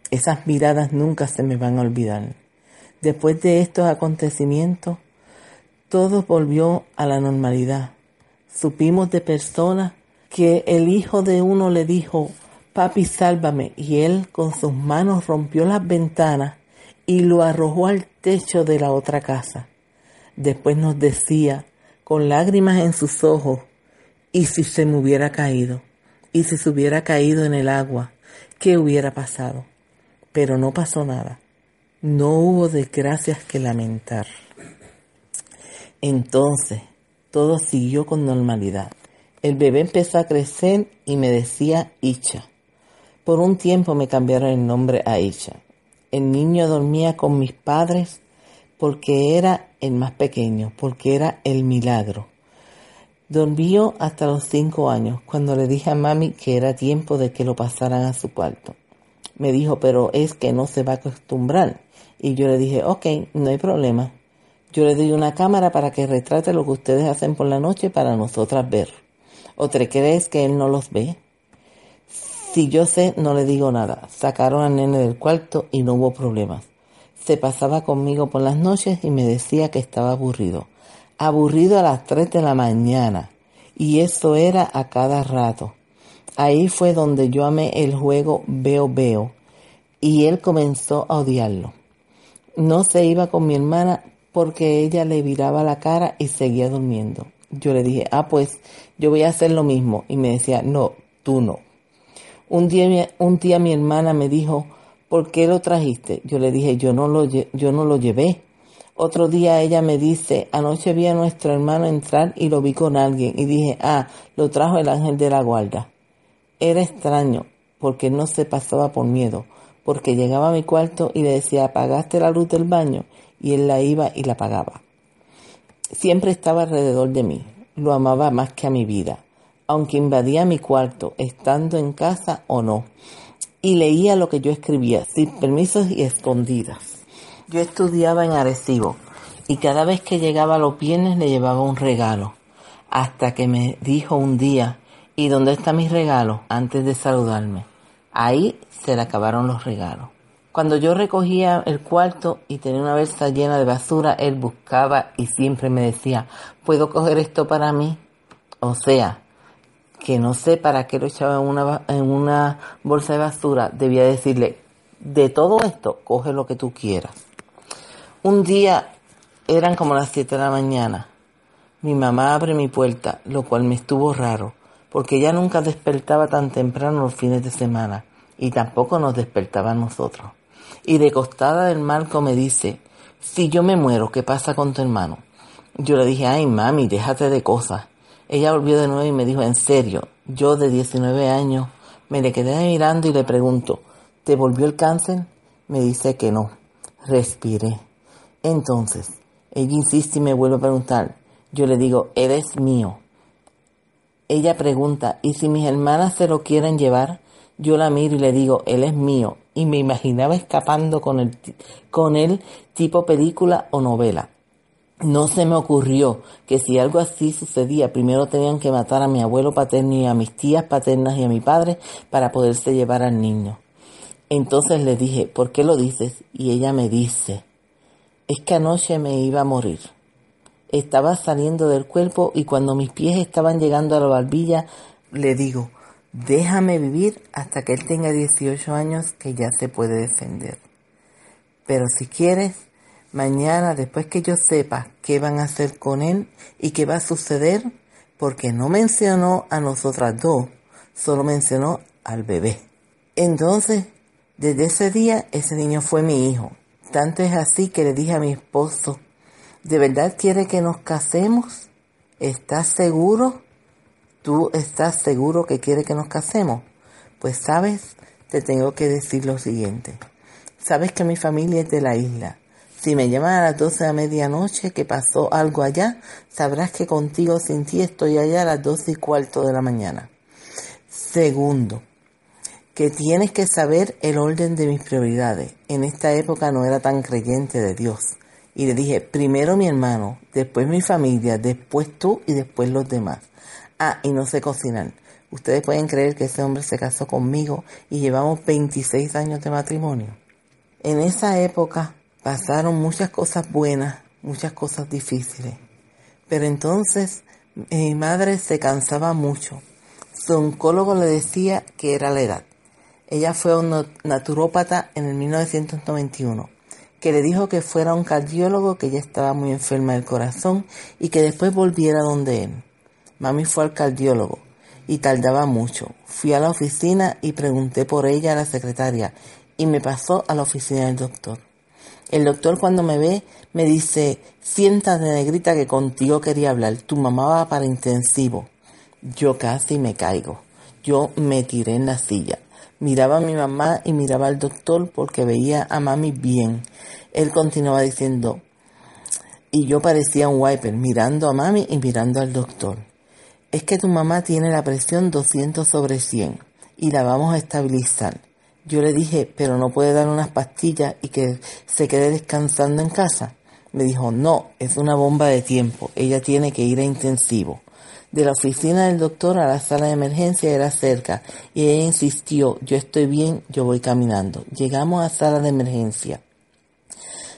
Esas miradas nunca se me van a olvidar. Después de estos acontecimientos, todo volvió a la normalidad. Supimos de personas que el hijo de uno le dijo, papi, sálvame. Y él con sus manos rompió las ventanas y lo arrojó al techo de la otra casa. Después nos decía, con lágrimas en sus ojos, ¿y si se me hubiera caído? ¿Y si se hubiera caído en el agua? ¿Qué hubiera pasado? Pero no pasó nada. No hubo desgracias que lamentar. Entonces, todo siguió con normalidad. El bebé empezó a crecer y me decía Icha. Por un tiempo me cambiaron el nombre a Isha. El niño dormía con mis padres porque era el más pequeño, porque era el milagro. Dormió hasta los cinco años, cuando le dije a mami que era tiempo de que lo pasaran a su cuarto. Me dijo, pero es que no se va a acostumbrar. Y yo le dije, ok, no hay problema. Yo le doy una cámara para que retrate lo que ustedes hacen por la noche para nosotras ver. ¿O te crees que él no los ve? Si yo sé, no le digo nada. Sacaron al nene del cuarto y no hubo problemas. Se pasaba conmigo por las noches y me decía que estaba aburrido. Aburrido a las 3 de la mañana. Y eso era a cada rato. Ahí fue donde yo amé el juego Veo Veo. Y él comenzó a odiarlo. No se iba con mi hermana porque ella le viraba la cara y seguía durmiendo. Yo le dije, ah, pues yo voy a hacer lo mismo. Y me decía, no, tú no. Un día, un día mi hermana me dijo, ¿por qué lo trajiste? Yo le dije, yo no lo, yo no lo llevé. Otro día ella me dice, anoche vi a nuestro hermano entrar y lo vi con alguien y dije, ah, lo trajo el ángel de la guarda. Era extraño porque no se pasaba por miedo, porque llegaba a mi cuarto y le decía, apagaste la luz del baño y él la iba y la apagaba. Siempre estaba alrededor de mí, lo amaba más que a mi vida aunque invadía mi cuarto, estando en casa o no, y leía lo que yo escribía, sin permisos y escondidas. Yo estudiaba en Arecibo, y cada vez que llegaba los viernes le llevaba un regalo, hasta que me dijo un día, ¿y dónde está mi regalo? antes de saludarme. Ahí se le acabaron los regalos. Cuando yo recogía el cuarto y tenía una bolsa llena de basura, él buscaba y siempre me decía, ¿puedo coger esto para mí? O sea, que no sé para qué lo echaba en una, en una bolsa de basura, debía decirle, de todo esto, coge lo que tú quieras. Un día eran como las 7 de la mañana. Mi mamá abre mi puerta, lo cual me estuvo raro, porque ella nunca despertaba tan temprano los fines de semana, y tampoco nos despertaba a nosotros. Y de costada del marco me dice, si yo me muero, ¿qué pasa con tu hermano? Yo le dije, ay mami, déjate de cosas. Ella volvió de nuevo y me dijo, en serio, yo de 19 años me le quedé mirando y le pregunto, ¿te volvió el cáncer? Me dice que no. Respiré. Entonces, ella insiste y me vuelve a preguntar. Yo le digo, él es mío. Ella pregunta, ¿y si mis hermanas se lo quieren llevar? Yo la miro y le digo, él es mío. Y me imaginaba escapando con el, con él tipo película o novela. no se me ocurrió que si algo así sucedía, primero tenían que matar a mi abuelo paterno y a mis tías paternas y a mi padre para poderse llevar al niño. Entonces le dije, ¿por qué lo dices? Y ella me dice, es que anoche me iba a morir. Estaba saliendo del cuerpo y cuando mis pies estaban llegando a la barbilla, le digo, déjame vivir hasta que él tenga 18 años que ya se puede defender. Pero si quieres, mañana, después que yo sepa qué van a hacer con él y qué va a suceder, porque no mencionó a nosotras dos, solo mencionó al bebé. Entonces, desde ese día, ese niño fue mi hijo. Tanto es así que le dije a mi esposo, ¿de verdad quiere que nos casemos? ¿Estás seguro? ¿Tú estás seguro que quiere que nos casemos? Pues sabes, te tengo que decir lo siguiente. Sabes que mi familia es de la isla si me llaman a las 12 de medianoche que pasó algo allá, sabrás que contigo sin ti estoy allá a las 12 y cuarto de la mañana. Segundo, que tienes que saber el orden de mis prioridades. En esta época no era tan creyente de Dios. Y le dije, primero mi hermano, después mi familia, después tú y después los demás. Ah, y no sé cocinar. Ustedes pueden creer que ese hombre se casó conmigo y llevamos 26 años de matrimonio. En esa época pasaron muchas cosas buenas, muchas cosas difíciles. Pero entonces mi madre se cansaba mucho. Su oncólogo le decía que era la edad. Ella fue un naturópata en el 1991, que le dijo que fuera un cardiólogo, que ella estaba muy enferma del corazón y que después volviera donde él. Mami fue al cardiólogo y tardaba mucho. Fui a la oficina y pregunté por ella a la secretaria y me pasó a la oficina del doctor. El doctor cuando me ve me dice, siéntate negrita que contigo quería hablar, tu mamá va para intensivo. Yo casi me caigo. Yo me tiré en la silla. Miraba a mi mamá y miraba al doctor porque veía a mami bien. Él continuaba diciendo, y yo parecía un wiper, mirando a mami y mirando al doctor. Es que tu mamá tiene la presión 200 sobre 100 y la vamos a estabilizar. Yo le dije, pero no puede dar unas pastillas y que se quede descansando en casa. Me dijo, no, es una bomba de tiempo, ella tiene que ir a intensivo. De la oficina del doctor a la sala de emergencia era cerca y ella insistió, yo estoy bien, yo voy caminando. Llegamos a sala de emergencia.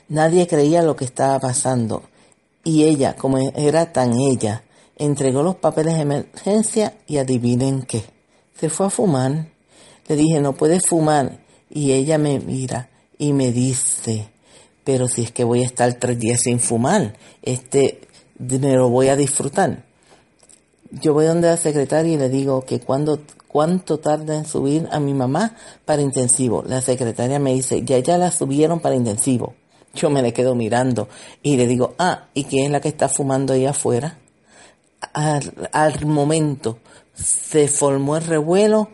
Nadie creía lo que estaba pasando y ella, como era tan ella, entregó los papeles de emergencia y adivinen qué, se fue a fumar. Le dije, no puedes fumar. Y ella me mira y me dice, pero si es que voy a estar tres días sin fumar, este, me lo voy a disfrutar. Yo voy donde la secretaria y le digo que cuando, cuánto tarda en subir a mi mamá para intensivo. La secretaria me dice, ya ya la subieron para intensivo. Yo me le quedo mirando y le digo, ah, ¿y quién es la que está fumando ahí afuera? Al, al momento se formó el revuelo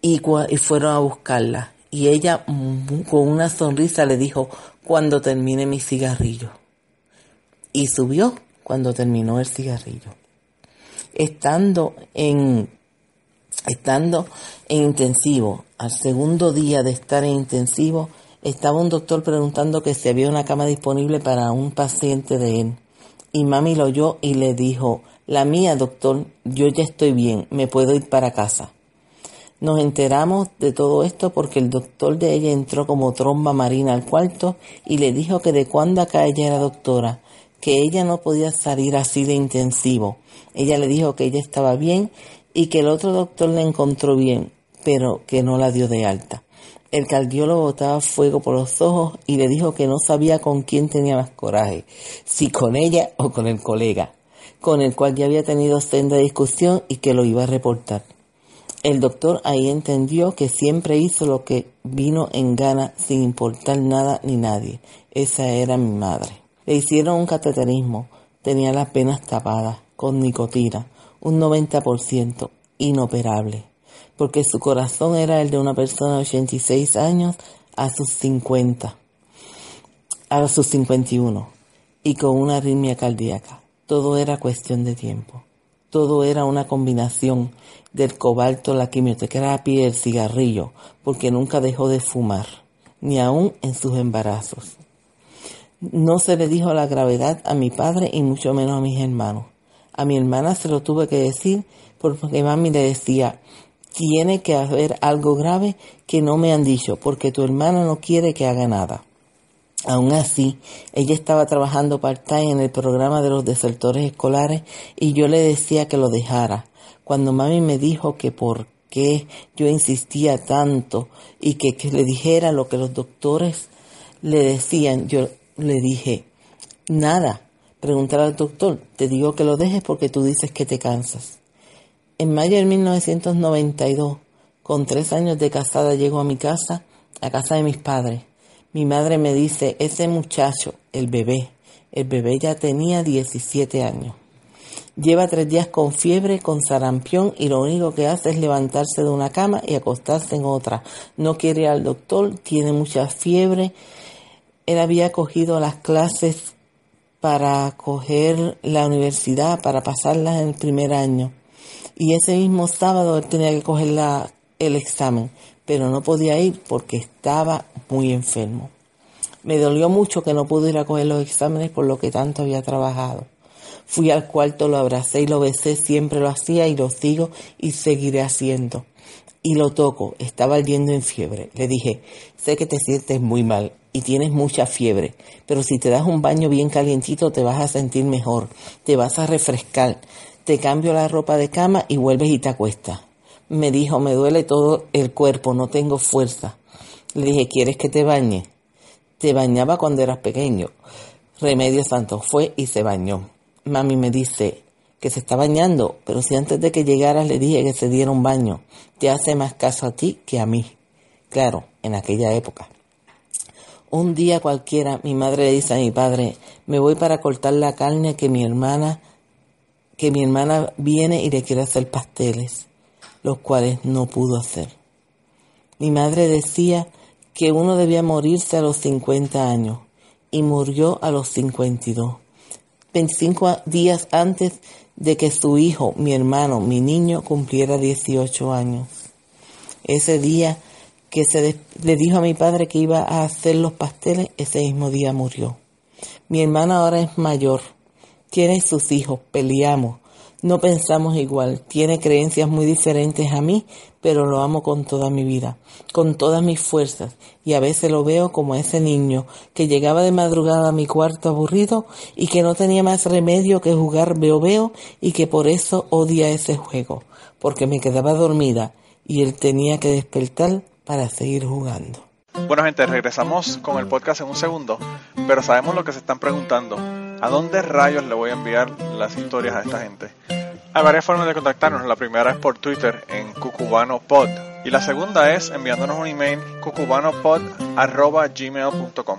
y, fueron a buscarla. Y ella mm, con una sonrisa le dijo, cuando termine mi cigarrillo. Y subió cuando terminó el cigarrillo. Estando en, estando en intensivo, al segundo día de estar en intensivo, estaba un doctor preguntando que si había una cama disponible para un paciente de él. Y mami lo oyó y le dijo, la mía, doctor, yo ya estoy bien, me puedo ir para casa. Nos enteramos de todo esto porque el doctor de ella entró como tromba marina al cuarto y le dijo que de cuando acá ella era doctora, que ella no podía salir así de intensivo. Ella le dijo que ella estaba bien y que el otro doctor la encontró bien, pero que no la dio de alta. El cardiólogo botaba fuego por los ojos y le dijo que no sabía con quién tenía más coraje, si con ella o con el colega, con el cual ya había tenido senda discusión y que lo iba a reportar. El doctor ahí entendió que siempre hizo lo que vino en gana sin importar nada ni nadie. Esa era mi madre. Le hicieron un cateterismo. Tenía las venas tapadas con nicotina, un 90% inoperable, porque su corazón era el de una persona de 86 años a sus 50, a sus 51, y con una arritmia cardíaca. Todo era cuestión de tiempo. Todo era una combinación del cobalto, la quimioterapia y el cigarrillo, porque nunca dejó de fumar, ni aun en sus embarazos. No se le dijo la gravedad a mi padre y mucho menos a mis hermanos. A mi hermana se lo tuve que decir porque mami le decía, tiene que haber algo grave que no me han dicho porque tu hermana no quiere que haga nada. Aún así, ella estaba trabajando part-time en el programa de los desertores escolares y yo le decía que lo dejara. Cuando mami me dijo que por qué yo insistía tanto y que, que le dijera lo que los doctores le decían, yo le dije, nada, preguntar al doctor, te digo que lo dejes porque tú dices que te cansas. En mayo de 1992, con tres años de casada, llego a mi casa, a casa de mis padres. Mi madre me dice, ese muchacho, el bebé, el bebé ya tenía 17 años. Lleva tres días con fiebre, con sarampión y lo único que hace es levantarse de una cama y acostarse en otra. No quiere ir al doctor, tiene mucha fiebre. Él había cogido las clases para coger la universidad, para pasarlas en el primer año. Y ese mismo sábado él tenía que coger la, el examen pero no podía ir porque estaba muy enfermo. Me dolió mucho que no pude ir a coger los exámenes por lo que tanto había trabajado. Fui al cuarto, lo abracé y lo besé, siempre lo hacía y lo sigo y seguiré haciendo. Y lo toco, estaba ardiendo en fiebre. Le dije, sé que te sientes muy mal y tienes mucha fiebre, pero si te das un baño bien calientito te vas a sentir mejor, te vas a refrescar, te cambio la ropa de cama y vuelves y te acuestas. Me dijo, me duele todo el cuerpo, no tengo fuerza. Le dije, ¿quieres que te bañe? Te bañaba cuando eras pequeño. Remedio Santo fue y se bañó. Mami me dice que se está bañando, pero si antes de que llegaras le dije que se diera un baño, te hace más caso a ti que a mí. Claro, en aquella época. Un día cualquiera mi madre le dice a mi padre, me voy para cortar la carne que mi hermana, que mi hermana viene y le quiere hacer pasteles los cuales no pudo hacer. Mi madre decía que uno debía morirse a los 50 años y murió a los 52, 25 días antes de que su hijo, mi hermano, mi niño cumpliera 18 años. Ese día que se le dijo a mi padre que iba a hacer los pasteles, ese mismo día murió. Mi hermana ahora es mayor, tiene sus hijos, peleamos, no pensamos igual, tiene creencias muy diferentes a mí, pero lo amo con toda mi vida, con todas mis fuerzas, y a veces lo veo como ese niño que llegaba de madrugada a mi cuarto aburrido y que no tenía más remedio que jugar veo veo y que por eso odia ese juego, porque me quedaba dormida y él tenía que despertar para seguir jugando. Bueno gente, regresamos con el podcast en un segundo, pero sabemos lo que se están preguntando. ¿A dónde rayos le voy a enviar las historias a esta gente? Hay varias formas de contactarnos. La primera es por Twitter en cucubanopod y la segunda es enviándonos un email cucubanopod.gmail.com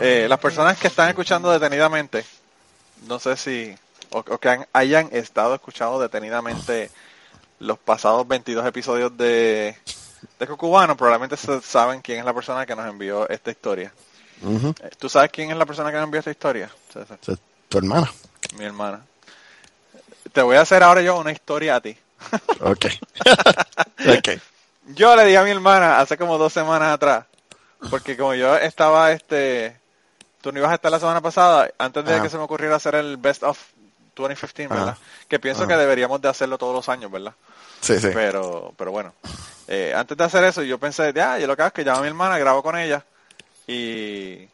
Eh, las personas que están escuchando detenidamente, no sé si, o, que hayan estado escuchando detenidamente los pasados 22 episodios de, de Cucubano, probablemente saben quién es la persona que nos envió esta historia. Eh, ¿Tú sabes quién es la persona que nos envió esta historia? Tu hermana. Mi hermana. Te voy a hacer ahora yo una historia a ti. Ok. Yo le dije a mi hermana hace como dos semanas atrás, porque como yo estaba, este, tú no ibas a estar la semana pasada, antes de que se me ocurriera hacer el Best of 2015, ¿verdad? Que pienso que deberíamos de hacerlo todos los años, ¿verdad? Sí, sí. Pero, pero bueno, eh, antes de hacer eso, yo pensé, ya, yo lo que hago es que llamo a mi hermana, grabo con ella y,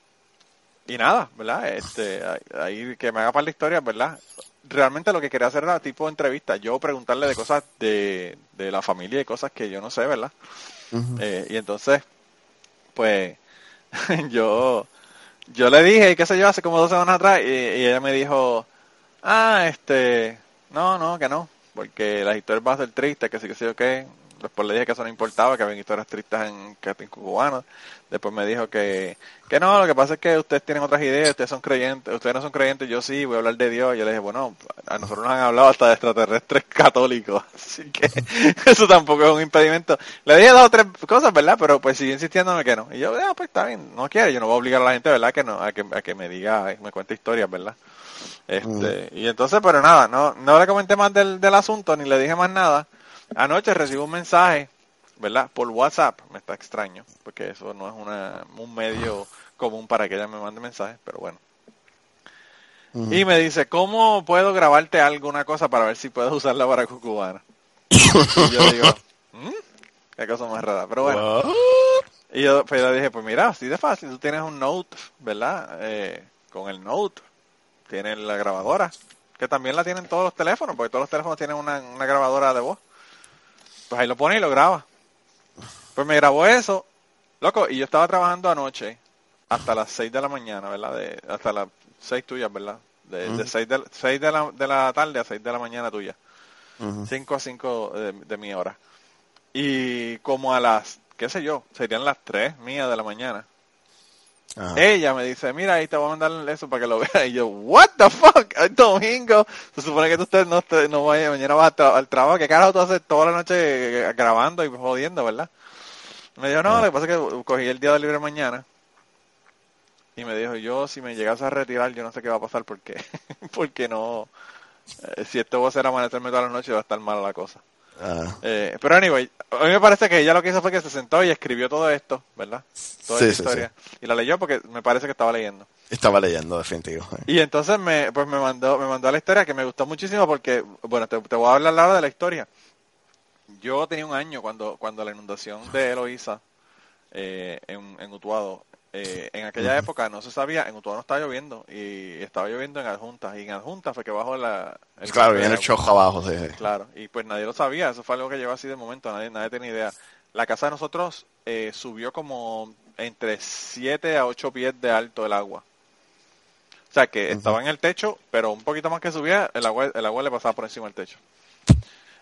y nada, ¿verdad? Este, ahí que me haga para la historia, ¿verdad? realmente lo que quería hacer era tipo de entrevista, yo preguntarle de cosas de, de la familia y cosas que yo no sé, ¿verdad? Eh, y entonces, pues, yo, yo le dije, qué sé yo, hace como dos semanas atrás, y, ella me dijo, ah, este, no, no, que no, porque las historias van a ser tristes, que sí, que sí, o qué, después le dije que eso no importaba, que había historias tristes en, que en cubanos. Después me dijo que, que no, lo que pasa es que ustedes tienen otras ideas, ustedes son creyentes, ustedes no son creyentes, yo sí, voy a hablar de Dios. Y yo le dije, bueno, a nosotros nos han hablado hasta de extraterrestres católicos, así que eso tampoco es un impedimento. Le dije dos o tres cosas, ¿verdad? Pero pues sigue insistiéndome que no. Y yo, ah, pues está bien, no quiere, yo no voy a obligar a la gente, ¿verdad? Que no, a que, a que me diga, me cuente historias, ¿verdad? Este, y entonces, pero nada, no, no le comenté más del, del asunto, ni le dije más nada. Anoche recibo un mensaje, ¿verdad? Por WhatsApp, me está extraño, porque eso no es una, un medio común para que ella me mande mensajes, pero bueno. Y me dice, ¿cómo puedo grabarte alguna cosa para ver si puedo usarla para Cucubana? y yo digo, "¿Mm? qué cosa más rara, pero bueno. Y yo, pues yo dije, pues mira, así de fácil, tú tienes un Note, ¿verdad? Eh, con el Note, tienes la grabadora, que también la tienen todos los teléfonos, porque todos los teléfonos tienen una, una grabadora de voz. Pues ahí lo pone y lo graba. Pues me grabó eso, loco, y yo estaba trabajando anoche hasta las 6 de la mañana, ¿verdad? De, hasta las 6 tuyas, ¿verdad? De, de 6, de, 6 de, la, de la tarde a 6 de la mañana tuya. 5 a 5 de, de mi hora. Y como a las, qué sé yo, serían las 3 mías de la mañana. Ajá. Ella me dice, mira, ahí te voy a mandar eso para que lo veas. Y yo, what the fuck, es domingo. Se supone que tú usted no, te, no vaya, mañana vas al, tra- al trabajo. ¿Qué carajo tú haces toda la noche eh, grabando y jodiendo, verdad? Me dijo, no, lo que pasa es que cogí el día de libre mañana. Y me dijo, yo si me llegas a retirar, yo no sé qué va a pasar porque, porque no, eh, si esto va a ser amanecerme toda la noche va a estar mala la cosa. Ah, Eh, pero anyway, a mí me parece que ella lo que hizo fue que se sentó y escribió todo esto, ¿verdad? Toda Sí, esta sí, historia. Y la leyó porque me parece que estaba leyendo. estaba leyendo, definitivo. Y entonces me, pues me mandó, me mandó la historia que me gustó muchísimo porque, bueno, te, te voy a hablar ahora de la historia. Yo tenía un año cuando, cuando la inundación de Eloísa eh, en, en Utuado, eh, en aquella época no se sabía, en Utuado no estaba lloviendo y estaba lloviendo en Adjuntas y en Adjuntas fue que bajó la... el Claro, viene el chojo abajo. sí. Claro, y pues nadie lo sabía, eso fue algo que llegó así de momento, nadie, nadie tenía idea. La casa de nosotros eh, subió como entre 7 a 8 pies de alto el agua. O sea que estaba en el techo, pero un poquito más que subía, el agua, el agua le pasaba por encima del techo.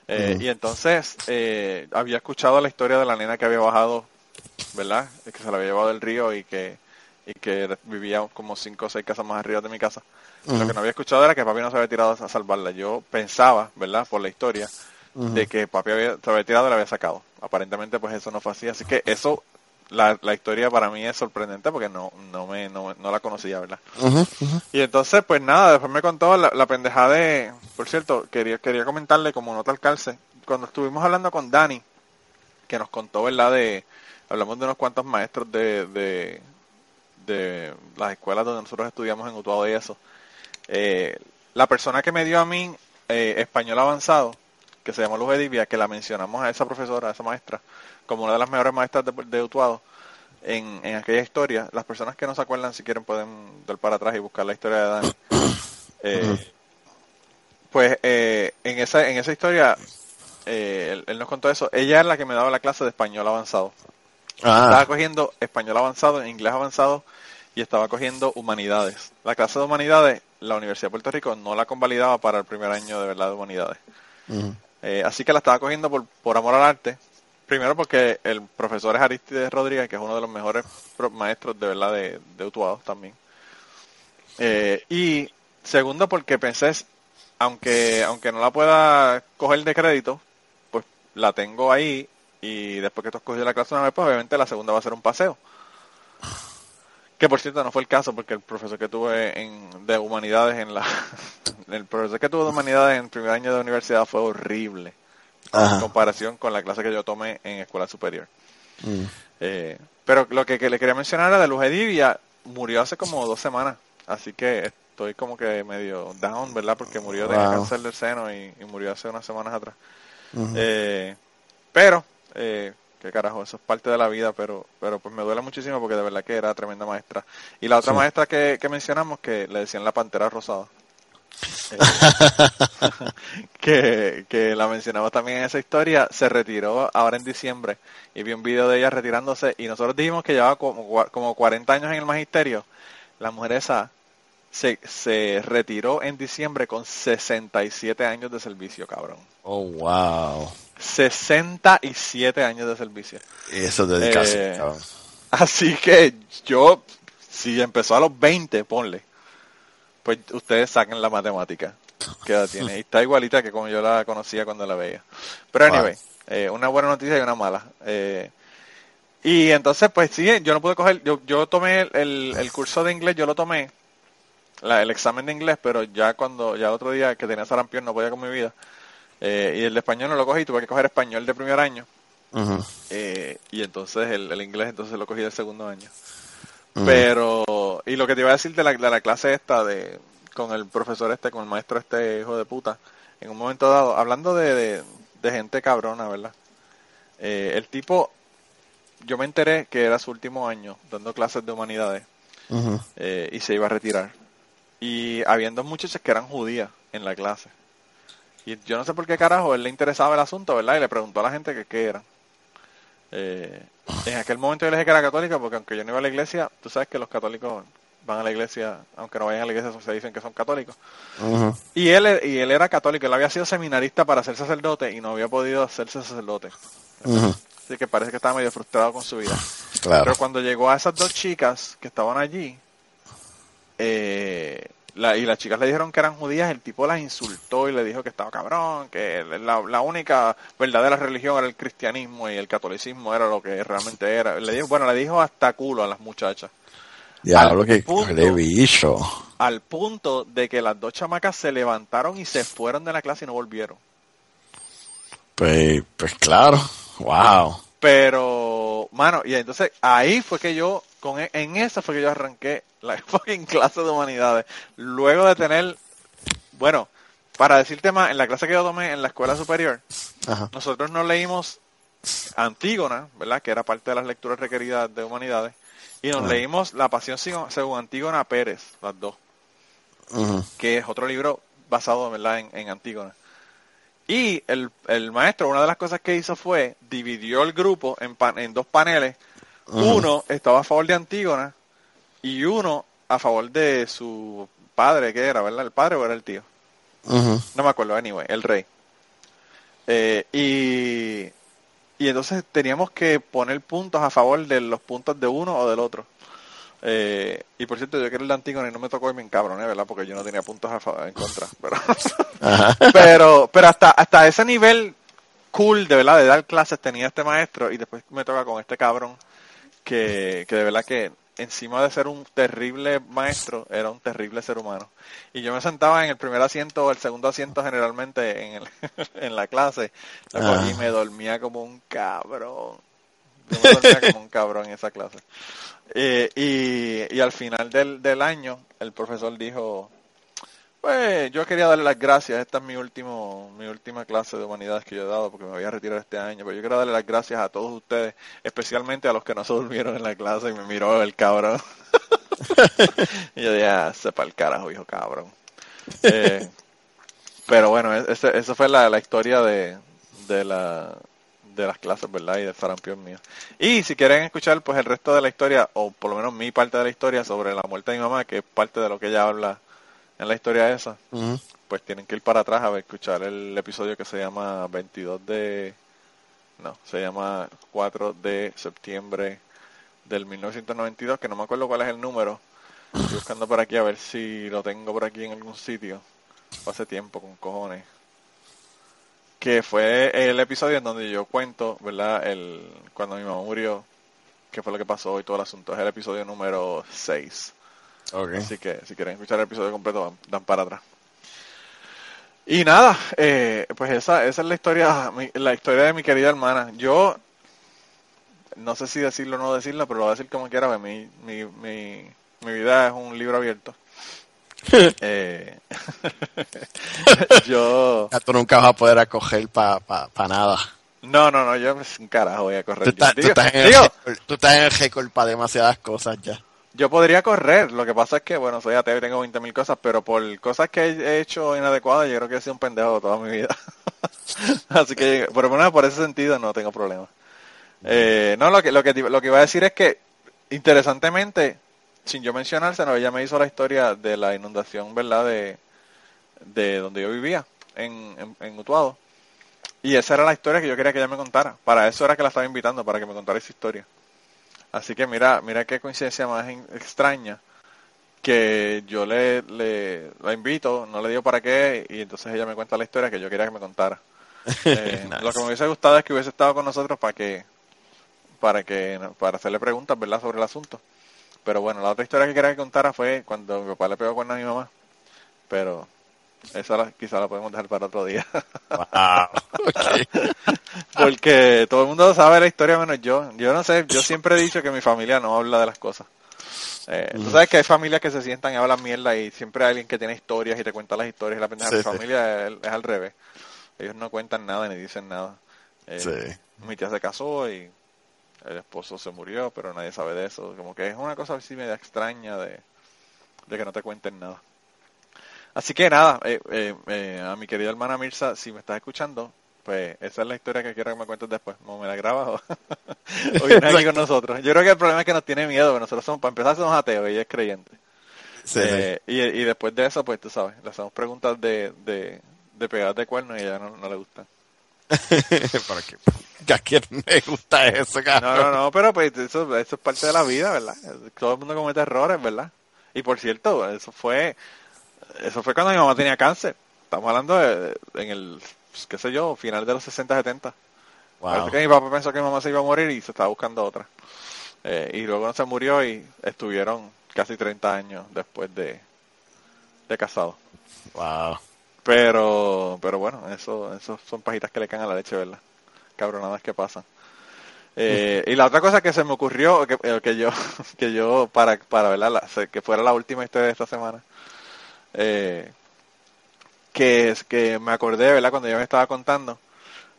Eh. Y entonces eh, había escuchado la historia de la nena que había bajado, ¿verdad? Que se la había llevado del río y que, y que vivía como 5 o 6 casas más arriba de mi casa. Lo que no había escuchado era que papi no se había tirado a salvarla. Yo pensaba, ¿verdad? Por la historia, de que papi había, se había tirado y la había sacado. Aparentemente, pues eso no fue así. Así que eso, la, la historia para mí es sorprendente porque no, no, me, no, no la conocía, ¿verdad? Y entonces, pues nada, después me contó la, la pendejada de... Por cierto, quería, quería comentarle como nota al calce, cuando estuvimos hablando con Dani, que nos contó, ¿verdad? De, hablamos de unos cuantos maestros de, de, de las escuelas donde nosotros estudiamos en Utuado y eso. Eh, la persona que me dio a mí eh, español avanzado, que se llama Luz Edivia, que la mencionamos a esa profesora, a esa maestra, como una de las mejores maestras de, de Utuado, en, en aquella historia, las personas que no se acuerdan, si quieren, pueden dar para atrás y buscar la historia de Dani. Eh, Pues eh, en esa en esa historia, eh, él, él nos contó eso. Ella es la que me daba la clase de español avanzado. Estaba Ah, cogiendo español avanzado, inglés avanzado y estaba cogiendo humanidades. La clase de humanidades, la Universidad de Puerto Rico no la convalidaba para el primer año de verdad de humanidades. Eh, así que la estaba cogiendo por, por amor al arte. Primero porque el profesor es Aristides Rodríguez, que es uno de los mejores maestros de verdad de, de Utuado también. Eh, y segundo porque pensé, aunque, aunque no la pueda coger de crédito, pues la tengo ahí y después que tú has cogido la clase una vez, pues obviamente la segunda va a ser un paseo. Que por cierto no fue el caso porque el profesor que tuve en, de humanidades en la... El profesor que tuve de humanidades en el primer año de universidad fue horrible en comparación con la clase que yo tomé en escuela superior. Mm. Eh, pero lo que, que le quería mencionar era de Luz Edivia, murió hace como dos semanas, así que estoy como que medio down, ¿verdad? Porque murió de cáncer del seno y, y murió hace unas semanas atrás. Eh, pero, eh, qué carajo, eso es parte de la vida, pero pero pues me duele muchísimo porque de verdad que era tremenda maestra. Y la otra Sí. maestra que, que mencionamos, que le decían la pantera rosada. Eh, que, que la mencionaba también en esa historia, se retiró ahora en diciembre y vi un video de ella retirándose y nosotros dijimos que llevaba como, como 40 años en el magisterio. La mujer esa se, se retiró en diciembre con 67 años de servicio, cabrón. Oh, wow. 67 años de servicio. Eso es dedicación, Eh, cabrón. Así que yo, si empezó a los 20, ponle, pues ustedes saquen la matemática que edad tiene. Y está igualita que como yo la conocía cuando la veía. Pero Wow. anyway, eh, una buena noticia y una mala. Eh, y entonces, pues sí, yo no pude coger, yo, yo tomé el, el- el curso de inglés, yo lo tomé, la- el examen de inglés, pero ya cuando, ya otro día que tenía sarampión no podía con mi vida. Eh, y el español no lo cogí, tuve que coger español de primer año. Eh, y entonces el, el inglés entonces lo cogí del segundo año. Pero, y lo que te iba a decir de la, de la clase esta, de con el profesor este, con el maestro este hijo de puta, en un momento dado, hablando de, de, de gente cabrona, ¿verdad? Eh, el tipo, yo me enteré que era su último año dando clases de humanidades eh, y se iba a retirar. Y habían dos muchachas que eran judías en la clase. Y yo no sé por qué carajo él le interesaba el asunto, ¿verdad? Y le preguntó a la gente que qué eran. Eh, en aquel momento yo le dije que era católica porque aunque yo no iba a la iglesia, tú sabes que los católicos van a la iglesia, aunque no vayan a la iglesia, se dicen que son católicos. Y él, y él era católico, él había sido seminarista para ser sacerdote y no había podido hacerse sacerdote. Así que parece que estaba medio frustrado con su vida. Claro. Pero cuando llegó a esas dos chicas que estaban allí, eh, la- y las chicas le dijeron que eran judías, el tipo las insultó y le dijo que estaba cabrón, que la, la única verdadera religión era el cristianismo y el catolicismo era lo que realmente era. Le dijo, bueno, le dijo hasta culo a las muchachas. Diablo, al que punto- le. Al punto de que las dos chamacas se levantaron y se fueron de la clase y no volvieron. Pues, pues claro. Wow. Pero, mano, y entonces ahí fue que yo, con e- en esa fue que yo arranqué la fucking clase de humanidades. Luego de tener, bueno, para decirte más, en la clase que yo tomé en la escuela superior, Ajá. nosotros nos leímos Antígona, ¿verdad? Que era parte de las lecturas requeridas de humanidades. Y nos leímos La Pasión según Antígona Pérez, las dos, que es otro libro basado, ¿verdad? En, en Antígona. Y el, el maestro, una de las cosas que hizo fue, dividió el grupo en, pan- en dos paneles. Uno estaba a favor de Antígona y uno a favor de su padre, que era, ¿verdad? ¿El padre o era el tío? No me acuerdo, anyway, el rey. Eh, y, y entonces teníamos que poner puntos a favor de los puntos de uno o del otro. Eh, y por cierto, yo que era el de Antígona y no me tocó y me encabroné, ¿verdad? Porque yo no tenía puntos a fa- en contra. Pero, pero, pero hasta, hasta ese nivel cool de verdad de dar clases tenía este maestro y después me toca con este cabrón que, que de verdad que encima de ser un terrible maestro era un terrible ser humano. Y yo me sentaba en el primer asiento o el segundo asiento generalmente en, el, en la clase loco, Ah. y me dormía como un cabrón. Yo me dormía como un cabrón en esa clase. Eh, y, y al final del, del año el profesor dijo pues yo quería darle las gracias. Esta es mi último, mi última clase de humanidades que yo he dado porque me voy a retirar este año. Pero yo quiero darle las gracias a todos ustedes, especialmente a los que no se durmieron en la clase y me miró el cabrón. y yo dije, ah, sepa el carajo, hijo cabrón. Eh, pero bueno, e- esa fue la, la historia de, de la de las clases, ¿verdad? Y del sarampión mío. Y si quieren escuchar pues el resto de la historia, o por lo menos mi parte de la historia sobre la muerte de mi mamá, que es parte de lo que ella habla en la historia esa, pues tienen que ir para atrás a ver, escuchar el episodio que se llama 22 de... No, se llama 4 de septiembre del 1992, que no me acuerdo cuál es el número. Estoy buscando por aquí a ver si lo tengo por aquí en algún sitio. Hace tiempo, con cojones. Que fue el episodio en donde yo cuento, ¿verdad? El, cuando mi mamá murió, qué fue lo que pasó y todo el asunto. Es el episodio número 6. Así que si quieren escuchar el episodio completo, dan- dan para atrás. Y nada, eh, pues esa, esa es la historia, mi- la historia de mi querida hermana. Yo no sé si decirlo o no decirlo, pero lo voy a decir como quiera. porque Mi, mi, mi, mi vida es un libro abierto. Eh, yo tú nunca vas a poder acoger para pa, pa nada. no, no, no, yo pues, un carajo voy a correr. Tú estás, Yo- tú estás en el digo, récord- tú estás en el récord para demasiadas cosas ya. Yo podría correr, lo que pasa es que, bueno, soy ateo y tengo 20.000 cosas, pero por cosas que he hecho inadecuadas, yo creo que he sido un pendejo toda mi vida. Así que, por lo menos por ese sentido, no tengo problema. Eh, no, lo que, lo, que, lo que iba a decir es que, interesantemente, sin yo mencionárselo, ella me hizo la historia de la inundación, ¿verdad? De, de donde yo vivía, en, en, en Utuado. Y esa era la historia que yo quería que ella me contara. Para eso era que la estaba invitando, para que me contara esa historia. Así que mira, mira qué coincidencia más extraña que yo le, le la invito, no le digo para qué, y entonces ella me cuenta la historia que yo quería que me contara. Eh, Nice. Lo que me hubiese gustado es que hubiese estado con nosotros para que, para que, para hacerle preguntas, ¿verdad?, sobre el asunto. Pero bueno, la otra historia que quería que contara fue cuando mi papá le pegó cuerno a mi mamá. Pero esa la, quizá la podemos dejar para otro día. Wow. Porque todo el mundo sabe la historia menos yo. Yo no sé, yo siempre he dicho que mi familia no habla de las cosas. Eh, Tú sabes que hay familias que se sientan y hablan mierda y siempre hay alguien que tiene historias y te cuenta las historias y la pendeja. Sí, sí. familia es, es al revés. Ellos no cuentan nada ni dicen nada. Eh, Sí. Mi tía se casó y el esposo se murió, pero nadie sabe de eso. Como que es una cosa así media extraña de, de que no te cuenten nada. Así que nada, eh, eh, eh, a mi querida hermana Mirza, si me estás escuchando, pues esa es la historia que quiero que me cuentes después. ¿No me la grabas o, o vienes aquí con nosotros? Yo creo que el problema es que nos tiene miedo, porque nosotros somos, para empezar somos ateos y ella es creyente. Sí, Eh, y, y después de eso, pues tú sabes, le hacemos preguntas de, de, de pegar de cuernos y a ella no, no le gustan. sí. ¿Para qué? ¿Que ¿A quién le gusta eso, No, cabrón? no, no, pero pues eso, eso es parte de la vida, ¿verdad? Todo el mundo comete errores, ¿verdad? Y por cierto, eso fue eso fue cuando mi mamá tenía cáncer. Estamos hablando de, en el, pues, qué sé yo, final de los 60, 70. Wow. Parece que mi papá pensó que mi mamá se iba a morir y se estaba buscando otra. Eh, y luego se murió y estuvieron casi 30 años después de, de casado. Wow. Pero, pero bueno, eso, eso son pajitas que le caen a la leche, ¿verdad? Cabronadas que pasan. Eh, y la otra cosa que se me ocurrió, que, eh, que yo, que yo, para, para ¿verdad? La- se- que fuera la última historia de esta semana, eh, que es que me acordé, ¿verdad? Cuando yo me estaba contando,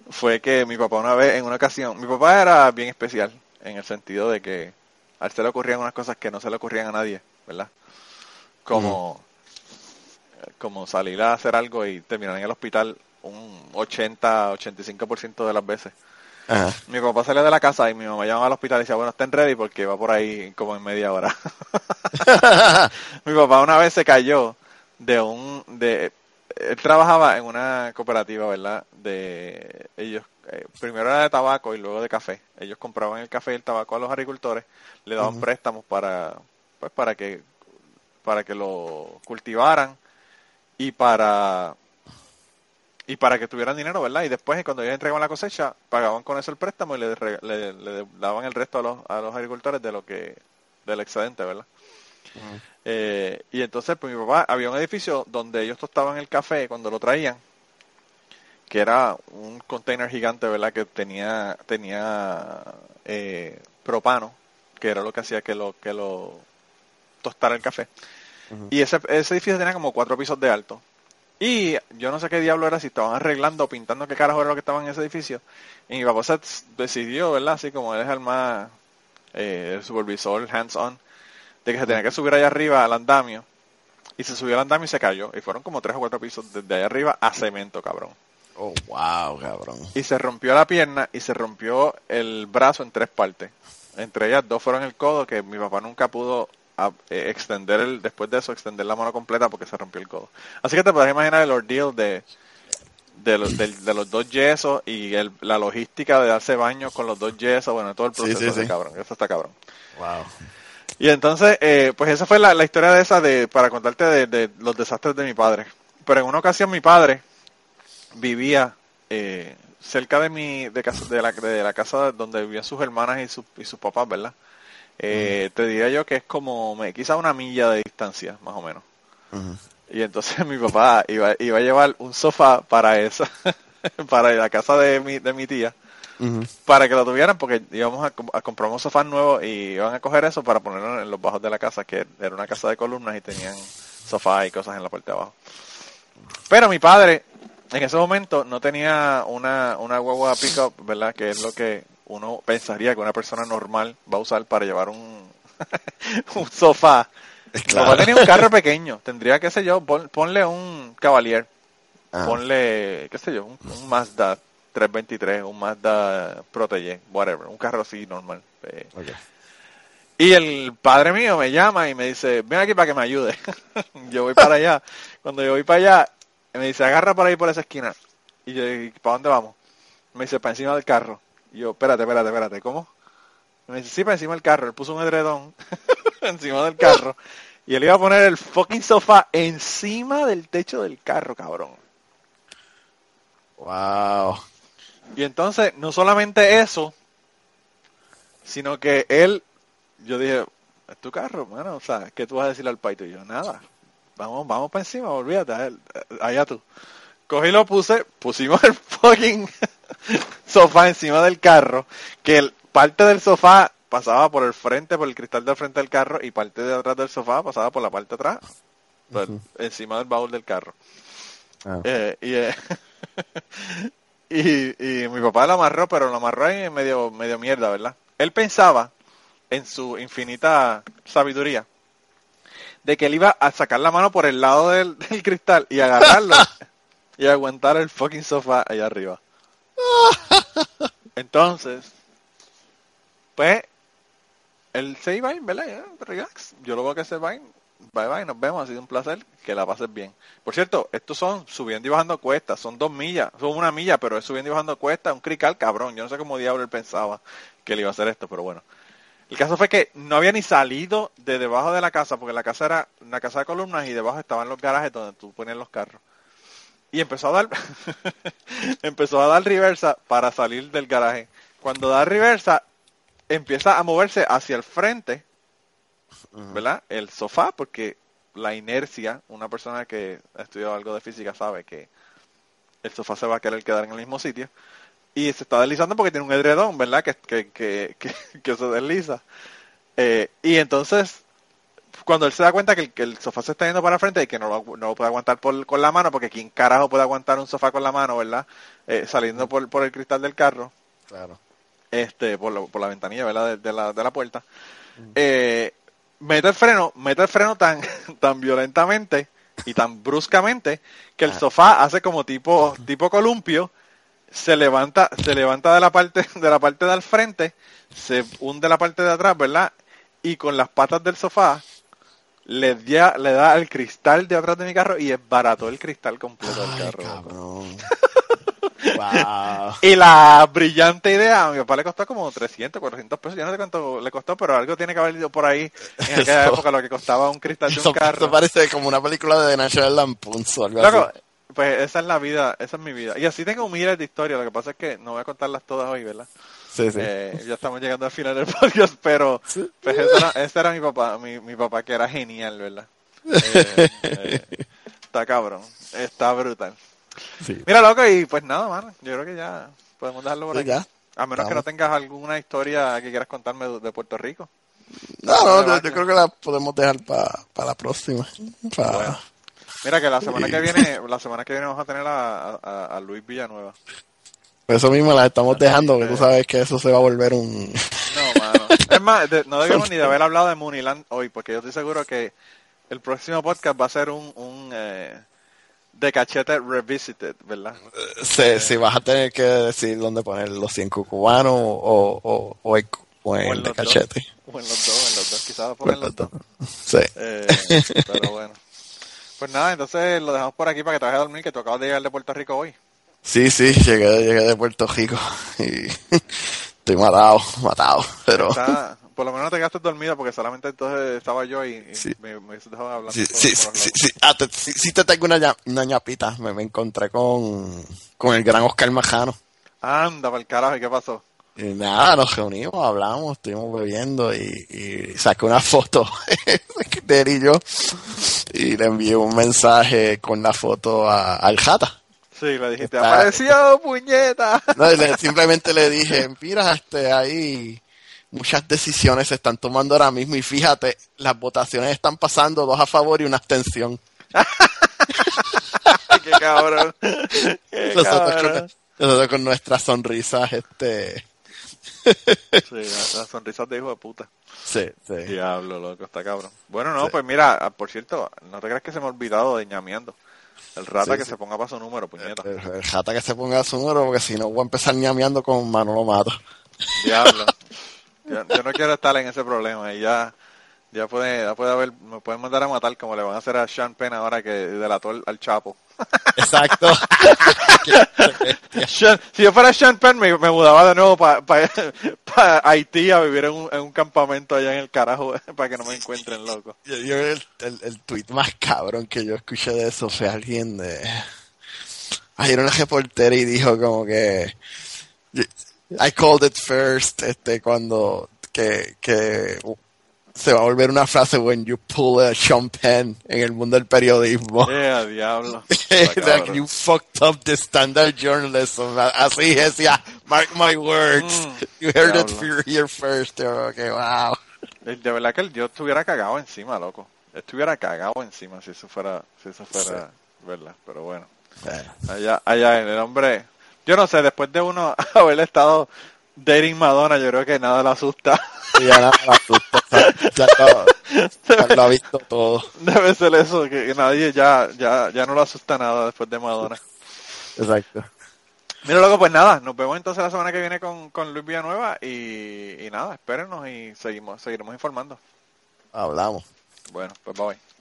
fue que mi papá una vez, en una ocasión, mi papá era bien especial, en el sentido de que a él se le ocurrían unas cosas que no se le ocurrían a nadie, ¿verdad? Como, como salir a hacer algo y terminar en el hospital un 80-85% de las veces. Ajá. Mi papá salía de la casa y mi mamá llamaba al hospital y decía, bueno, estén ready porque va por ahí como en media hora. mi papá una vez se cayó de un... de Él trabajaba en una cooperativa, ¿verdad? De ellos, eh, primero era de tabaco y luego de café. Ellos compraban el café y el tabaco a los agricultores, le daban préstamos para, pues para que, para que lo cultivaran y para y para que tuvieran dinero, ¿verdad? Y después cuando ellos entregaban la cosecha, pagaban con eso el préstamo y le, le- le daban el resto a los, a los agricultores de lo que del excedente, ¿verdad? Eh, y entonces, pues mi papá, había un edificio donde ellos tostaban el café cuando lo traían, que era un container gigante, ¿verdad? Que tenía tenía eh, propano, que era lo que hacía que lo que lo tostara el café. Y ese, ese edificio tenía como cuatro pisos de alto. Y yo no sé qué diablo era, si estaban arreglando o pintando qué carajo era lo que estaba en ese edificio. Y mi papá se decidió, ¿verdad? Así como él es el más eh, el supervisor hands-on, de que se tenía que subir allá arriba al andamio. Y se subió al andamio y se cayó. Y fueron como tres o cuatro pisos desde allá arriba a cemento, cabrón. Oh, wow, cabrón. Y se rompió la pierna y se rompió el brazo en tres partes. Entre ellas dos fueron el codo, que mi papá nunca pudo a- eh, extender el, después de eso, extender la mano completa porque se rompió el codo. Así que te puedes imaginar el ordeal de, de, los, del- de los dos yesos y el- la logística de darse baño con los dos yesos, bueno, todo el Sí, proceso sí, de cabrón, eso está cabrón. Wow. Y entonces, eh, pues esa fue la, la historia de esa de para contarte de, de los desastres de mi padre. Pero en una ocasión mi padre vivía eh, cerca de mi de, casa, de, la, de la casa donde vivían sus hermanas y, sus y sus papás, ¿verdad? Eh, Te diría yo que es como quizá una milla de distancia, más o menos. Y entonces mi papá iba, iba a llevar un sofá para esa, para la casa de mi, de mi tía Para que lo tuvieran porque íbamos a, a comprar un sofá nuevo y iban a coger eso para ponerlo en los bajos de la casa, que era una casa de columnas y tenían sofá y cosas en la parte de abajo. Pero mi padre en ese momento no tenía una, una guagua pickup, ¿verdad? Que es lo que uno pensaría que una persona normal va a usar para llevar un, un sofá. Mi Claro. papá tenía un carro pequeño, tendría, qué sé yo, pon- ponle un Cavalier Ah. ponle, qué sé yo, un, un Mazda 323, un Mazda Protege, whatever, un carro así normal. eh. Y el padre mío me llama y me dice, ven aquí para que me ayude. yo voy para allá. Cuando yo voy para allá, me dice, agarra por ahí por esa esquina. Y yo ¿para dónde vamos? Me dice, para encima del carro. Y yo, espérate, espérate, espérate, ¿cómo? Me dice, sí, para encima del carro. Él puso un edredón encima del carro. Y él iba a poner el fucking sofá encima del techo del carro, cabrón. Wow. Y entonces, no solamente eso, sino que él, yo dije, es tu carro, bueno, o sea, ¿qué tú vas a decirle al paito? Y yo, nada, vamos, vamos para encima, olvídate, él, allá tú. Cogí lo puse, pusimos el fucking sofá encima del carro, que el, parte del sofá pasaba por el frente, por el cristal del frente del carro, y parte de atrás del sofá pasaba por la parte de atrás, encima del baúl del carro. Ah. Eh, y, eh, y, y mi papá lo amarró, pero lo amarró ahí en medio, medio mierda, ¿verdad? Él pensaba, en su infinita sabiduría, de que él iba a sacar la mano por el lado del, del cristal y agarrarlo y aguantar el fucking sofá allá arriba. Entonces, pues, él se iba a ir, ¿verdad? Relax. Yo lo veo que se va. Bye bye, nos vemos, ha sido un placer, que la pases bien. Por cierto, estos son subiendo y bajando cuestas, son dos millas, son una milla, pero es subiendo y bajando cuestas, un crical cabrón. Yo no sé cómo diablo él pensaba que él iba a hacer esto, pero bueno. El caso fue que no había ni salido de debajo de la casa, porque la casa era una casa de columnas y debajo estaban los garajes donde tú ponías los carros. Y empezó a dar, empezó a dar reversa para salir del garaje. Cuando da reversa, empieza a moverse hacia el frente, ¿verdad? El sofá, porque la inercia, una persona que ha estudiado algo de física sabe que el sofá se va a querer quedar en el mismo sitio. Y se está deslizando porque tiene un edredón, ¿verdad? Que, que, que, que, que se desliza. Eh, y entonces, cuando él se da cuenta que el, que el sofá se está yendo para frente y que no lo, no lo puede aguantar por, con la mano, porque ¿quién carajo puede aguantar un sofá con la mano, ¿verdad? Eh, saliendo por, por el cristal del carro Claro. este por, la- por la ventanilla ¿verdad? De, de la, de la puerta eh, mete el freno mete el freno tan tan violentamente y tan bruscamente que el Ah. sofá hace como tipo tipo columpio se levanta se levanta de la parte de la parte del frente se hunde la parte de atrás verdad y con las patas del sofá le, da- le da al cristal de atrás de mi carro y esbarató el cristal completo del carro cabrón. wow. Y la brillante idea, a mi papá le costó como 300, 400 pesos, yo no sé cuánto le costó, pero algo tiene que haber ido por ahí en aquella Eso- época lo que costaba un cristal de Eso, un carro. eso parece como una película de National Lampoon o algo Loco, así. pues esa es la vida, esa es mi vida. Y así tengo miles de historias, lo que pasa es que no voy a contarlas todas hoy, ¿verdad? Sí, sí. Eh, ya estamos llegando al final del podcast, pero pues ese era, ese era mi papá, mi, mi papá que era genial, ¿verdad? Eh, eh, está cabrón, está brutal. Sí. Mira, loco, y pues nada, mano, yo creo que ya podemos dejarlo por Sí, aquí. ya. A menos que no tengas alguna historia que quieras contarme de, Puerto Rico. No, no, yo, creo que la podemos dejar para la próxima. Pa- Bueno. Mira que la semana que viene, la semana que viene vamos a tener a, a- a Luis Villanueva. Por eso mismo la estamos dejando, que tú sabes que eso se va a volver un... No, mano. Es más, de- no debemos ni de haber hablado de Muniland hoy, porque yo estoy seguro que el próximo podcast va a ser un, un eh, de cachete revisited, ¿verdad? Se, si vas a tener que decir dónde poner los cinco cubanos o, o, o el, o en de los dos. cachete. O en los dos, en los dos, quizás lo pongan los dos. Sí. Eh, pero bueno. Pues nada, entonces lo dejamos por aquí para que te vayas a dormir, que tú acabas de llegar de Puerto Rico hoy. Sí, sí, llegué, llegué de Puerto Rico y estoy matado, matado, pero... Está- por lo menos no te quedaste dormido porque solamente entonces estaba yo y, y Sí. me, me dejado hablando. Sí, sí. Ah, te, sí, sí te tengo una, una ñapita, me, me encontré con, con el gran Oscar Majano. Anda, para el carajo, ¿y qué pasó? Y nada, nos reunimos, hablamos, estuvimos bebiendo y, y saqué una foto de él y yo y le envié un mensaje con la foto a, al Jata. Sí, le dijiste, Está- apareció, puñeta. No, le- simplemente le dije, mira, este, ahí muchas decisiones se están tomando ahora mismo y fíjate, las votaciones están pasando dos a favor y una abstención. qué cabrón. Qué Nosotros cabrón. con, nosotros con nuestras sonrisas, este, Sí, la, la sonrisa de hijo de puta. sí, sí. Diablo, loco, está cabrón. Bueno, no, Sí. pues mira, ah, por cierto, no te creas que se me ha olvidado de ñameando. El rata Sí, que sí. se ponga para su número, puñeta. El, el jata que se ponga su número, porque si no voy a empezar ñameando con Manolo Mato. Diablo. Yo, yo no quiero estar en ese problema y ya, ya puede, ya puede haber, me pueden mandar a matar como le van a hacer a Sean Penn ahora que delató al, Chapo. Exacto. Sean- si yo fuera Sean Penn me, me mudaba de nuevo para Haití a vivir en un, en un campamento allá en el carajo para que no me encuentren loco. Yo, yo el, el, el tweet más cabrón que yo escuché de eso fue alguien de... Ay, era una reportera y dijo como que... I called it first, este, cuando... Que, que se va a volver una frase when you pull a Penn en el mundo del periodismo. Yeah, diablo. Like you fucked up the standard journalism. Así decía, mark my words. Mm, you heard it here first. Yo, okay, wow. Eh, De verdad que el Dios estuviera cagado encima, loco. Estuviera cagado encima si eso fuera, si eso fuera verdad. Pero bueno, allá, allá el hombre, yo no sé, después de uno haber estado dating Madonna, yo creo que nada le asusta. Ya nada, la asusta, ya, ya lo, ya lo ha visto todo. Debe ser eso, que nadie ya, ya, ya no le asusta nada después de Madonna. Exacto. Mira, loco, pues nada, nos vemos entonces la semana que viene con, con Luis Villanueva y, y nada, espérenos y seguimos, seguiremos informando. Hablamos. Bueno, pues bye.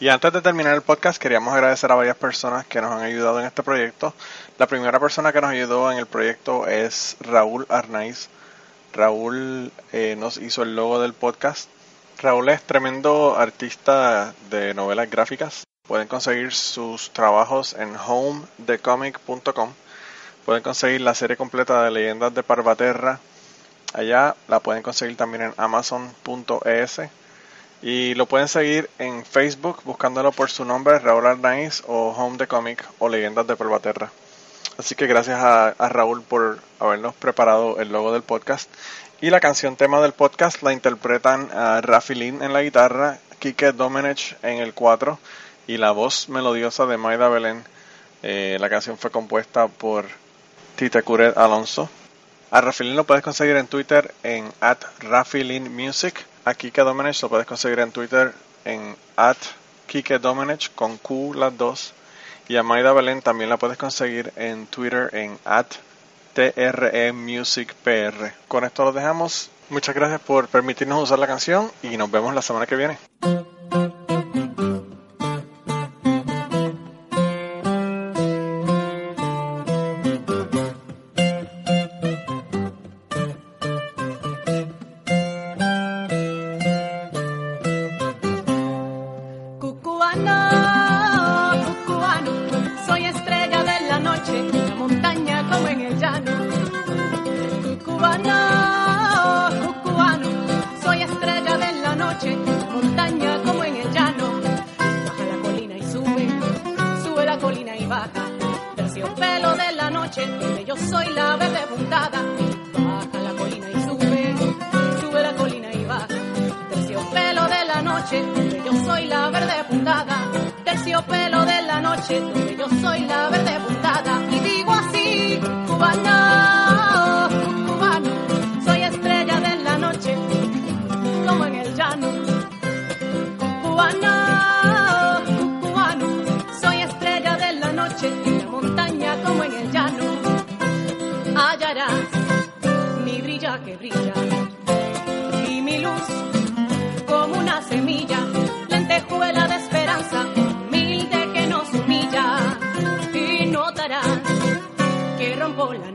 Y antes de terminar el podcast, queríamos agradecer a varias personas que nos han ayudado en este proyecto. La primera persona que nos ayudó en el proyecto es Raúl Arnaiz. Raúl eh, nos hizo el logo del podcast. Raúl es tremendo artista de novelas gráficas. Pueden conseguir sus trabajos en homedecomic.com. Pueden conseguir la serie completa de Leyendas de Parvaterra. Allá la pueden conseguir también en amazon.es. Y lo pueden seguir en Facebook buscándolo por su nombre, Raúl Arnaiz o Home the Comic o Leyendas de Pervaterra. Así que gracias a, a Raúl por habernos preparado el logo del podcast. Y la canción tema del podcast la interpretan a Rafi Lin en la guitarra, Kike Domenech en el 4 y la voz melodiosa de Maida Belén. Eh, la canción fue compuesta por Tite Curet Alonso. A Rafilin lo puedes conseguir en Twitter en at Music. A Kike Domenech lo puedes conseguir en Twitter en at Kike Domenech con Q las dos. Y a Maida Belén también la puedes conseguir en Twitter en at TRE Music PR. Con esto lo dejamos. Muchas gracias por permitirnos usar la canción y nos vemos la semana que viene. Que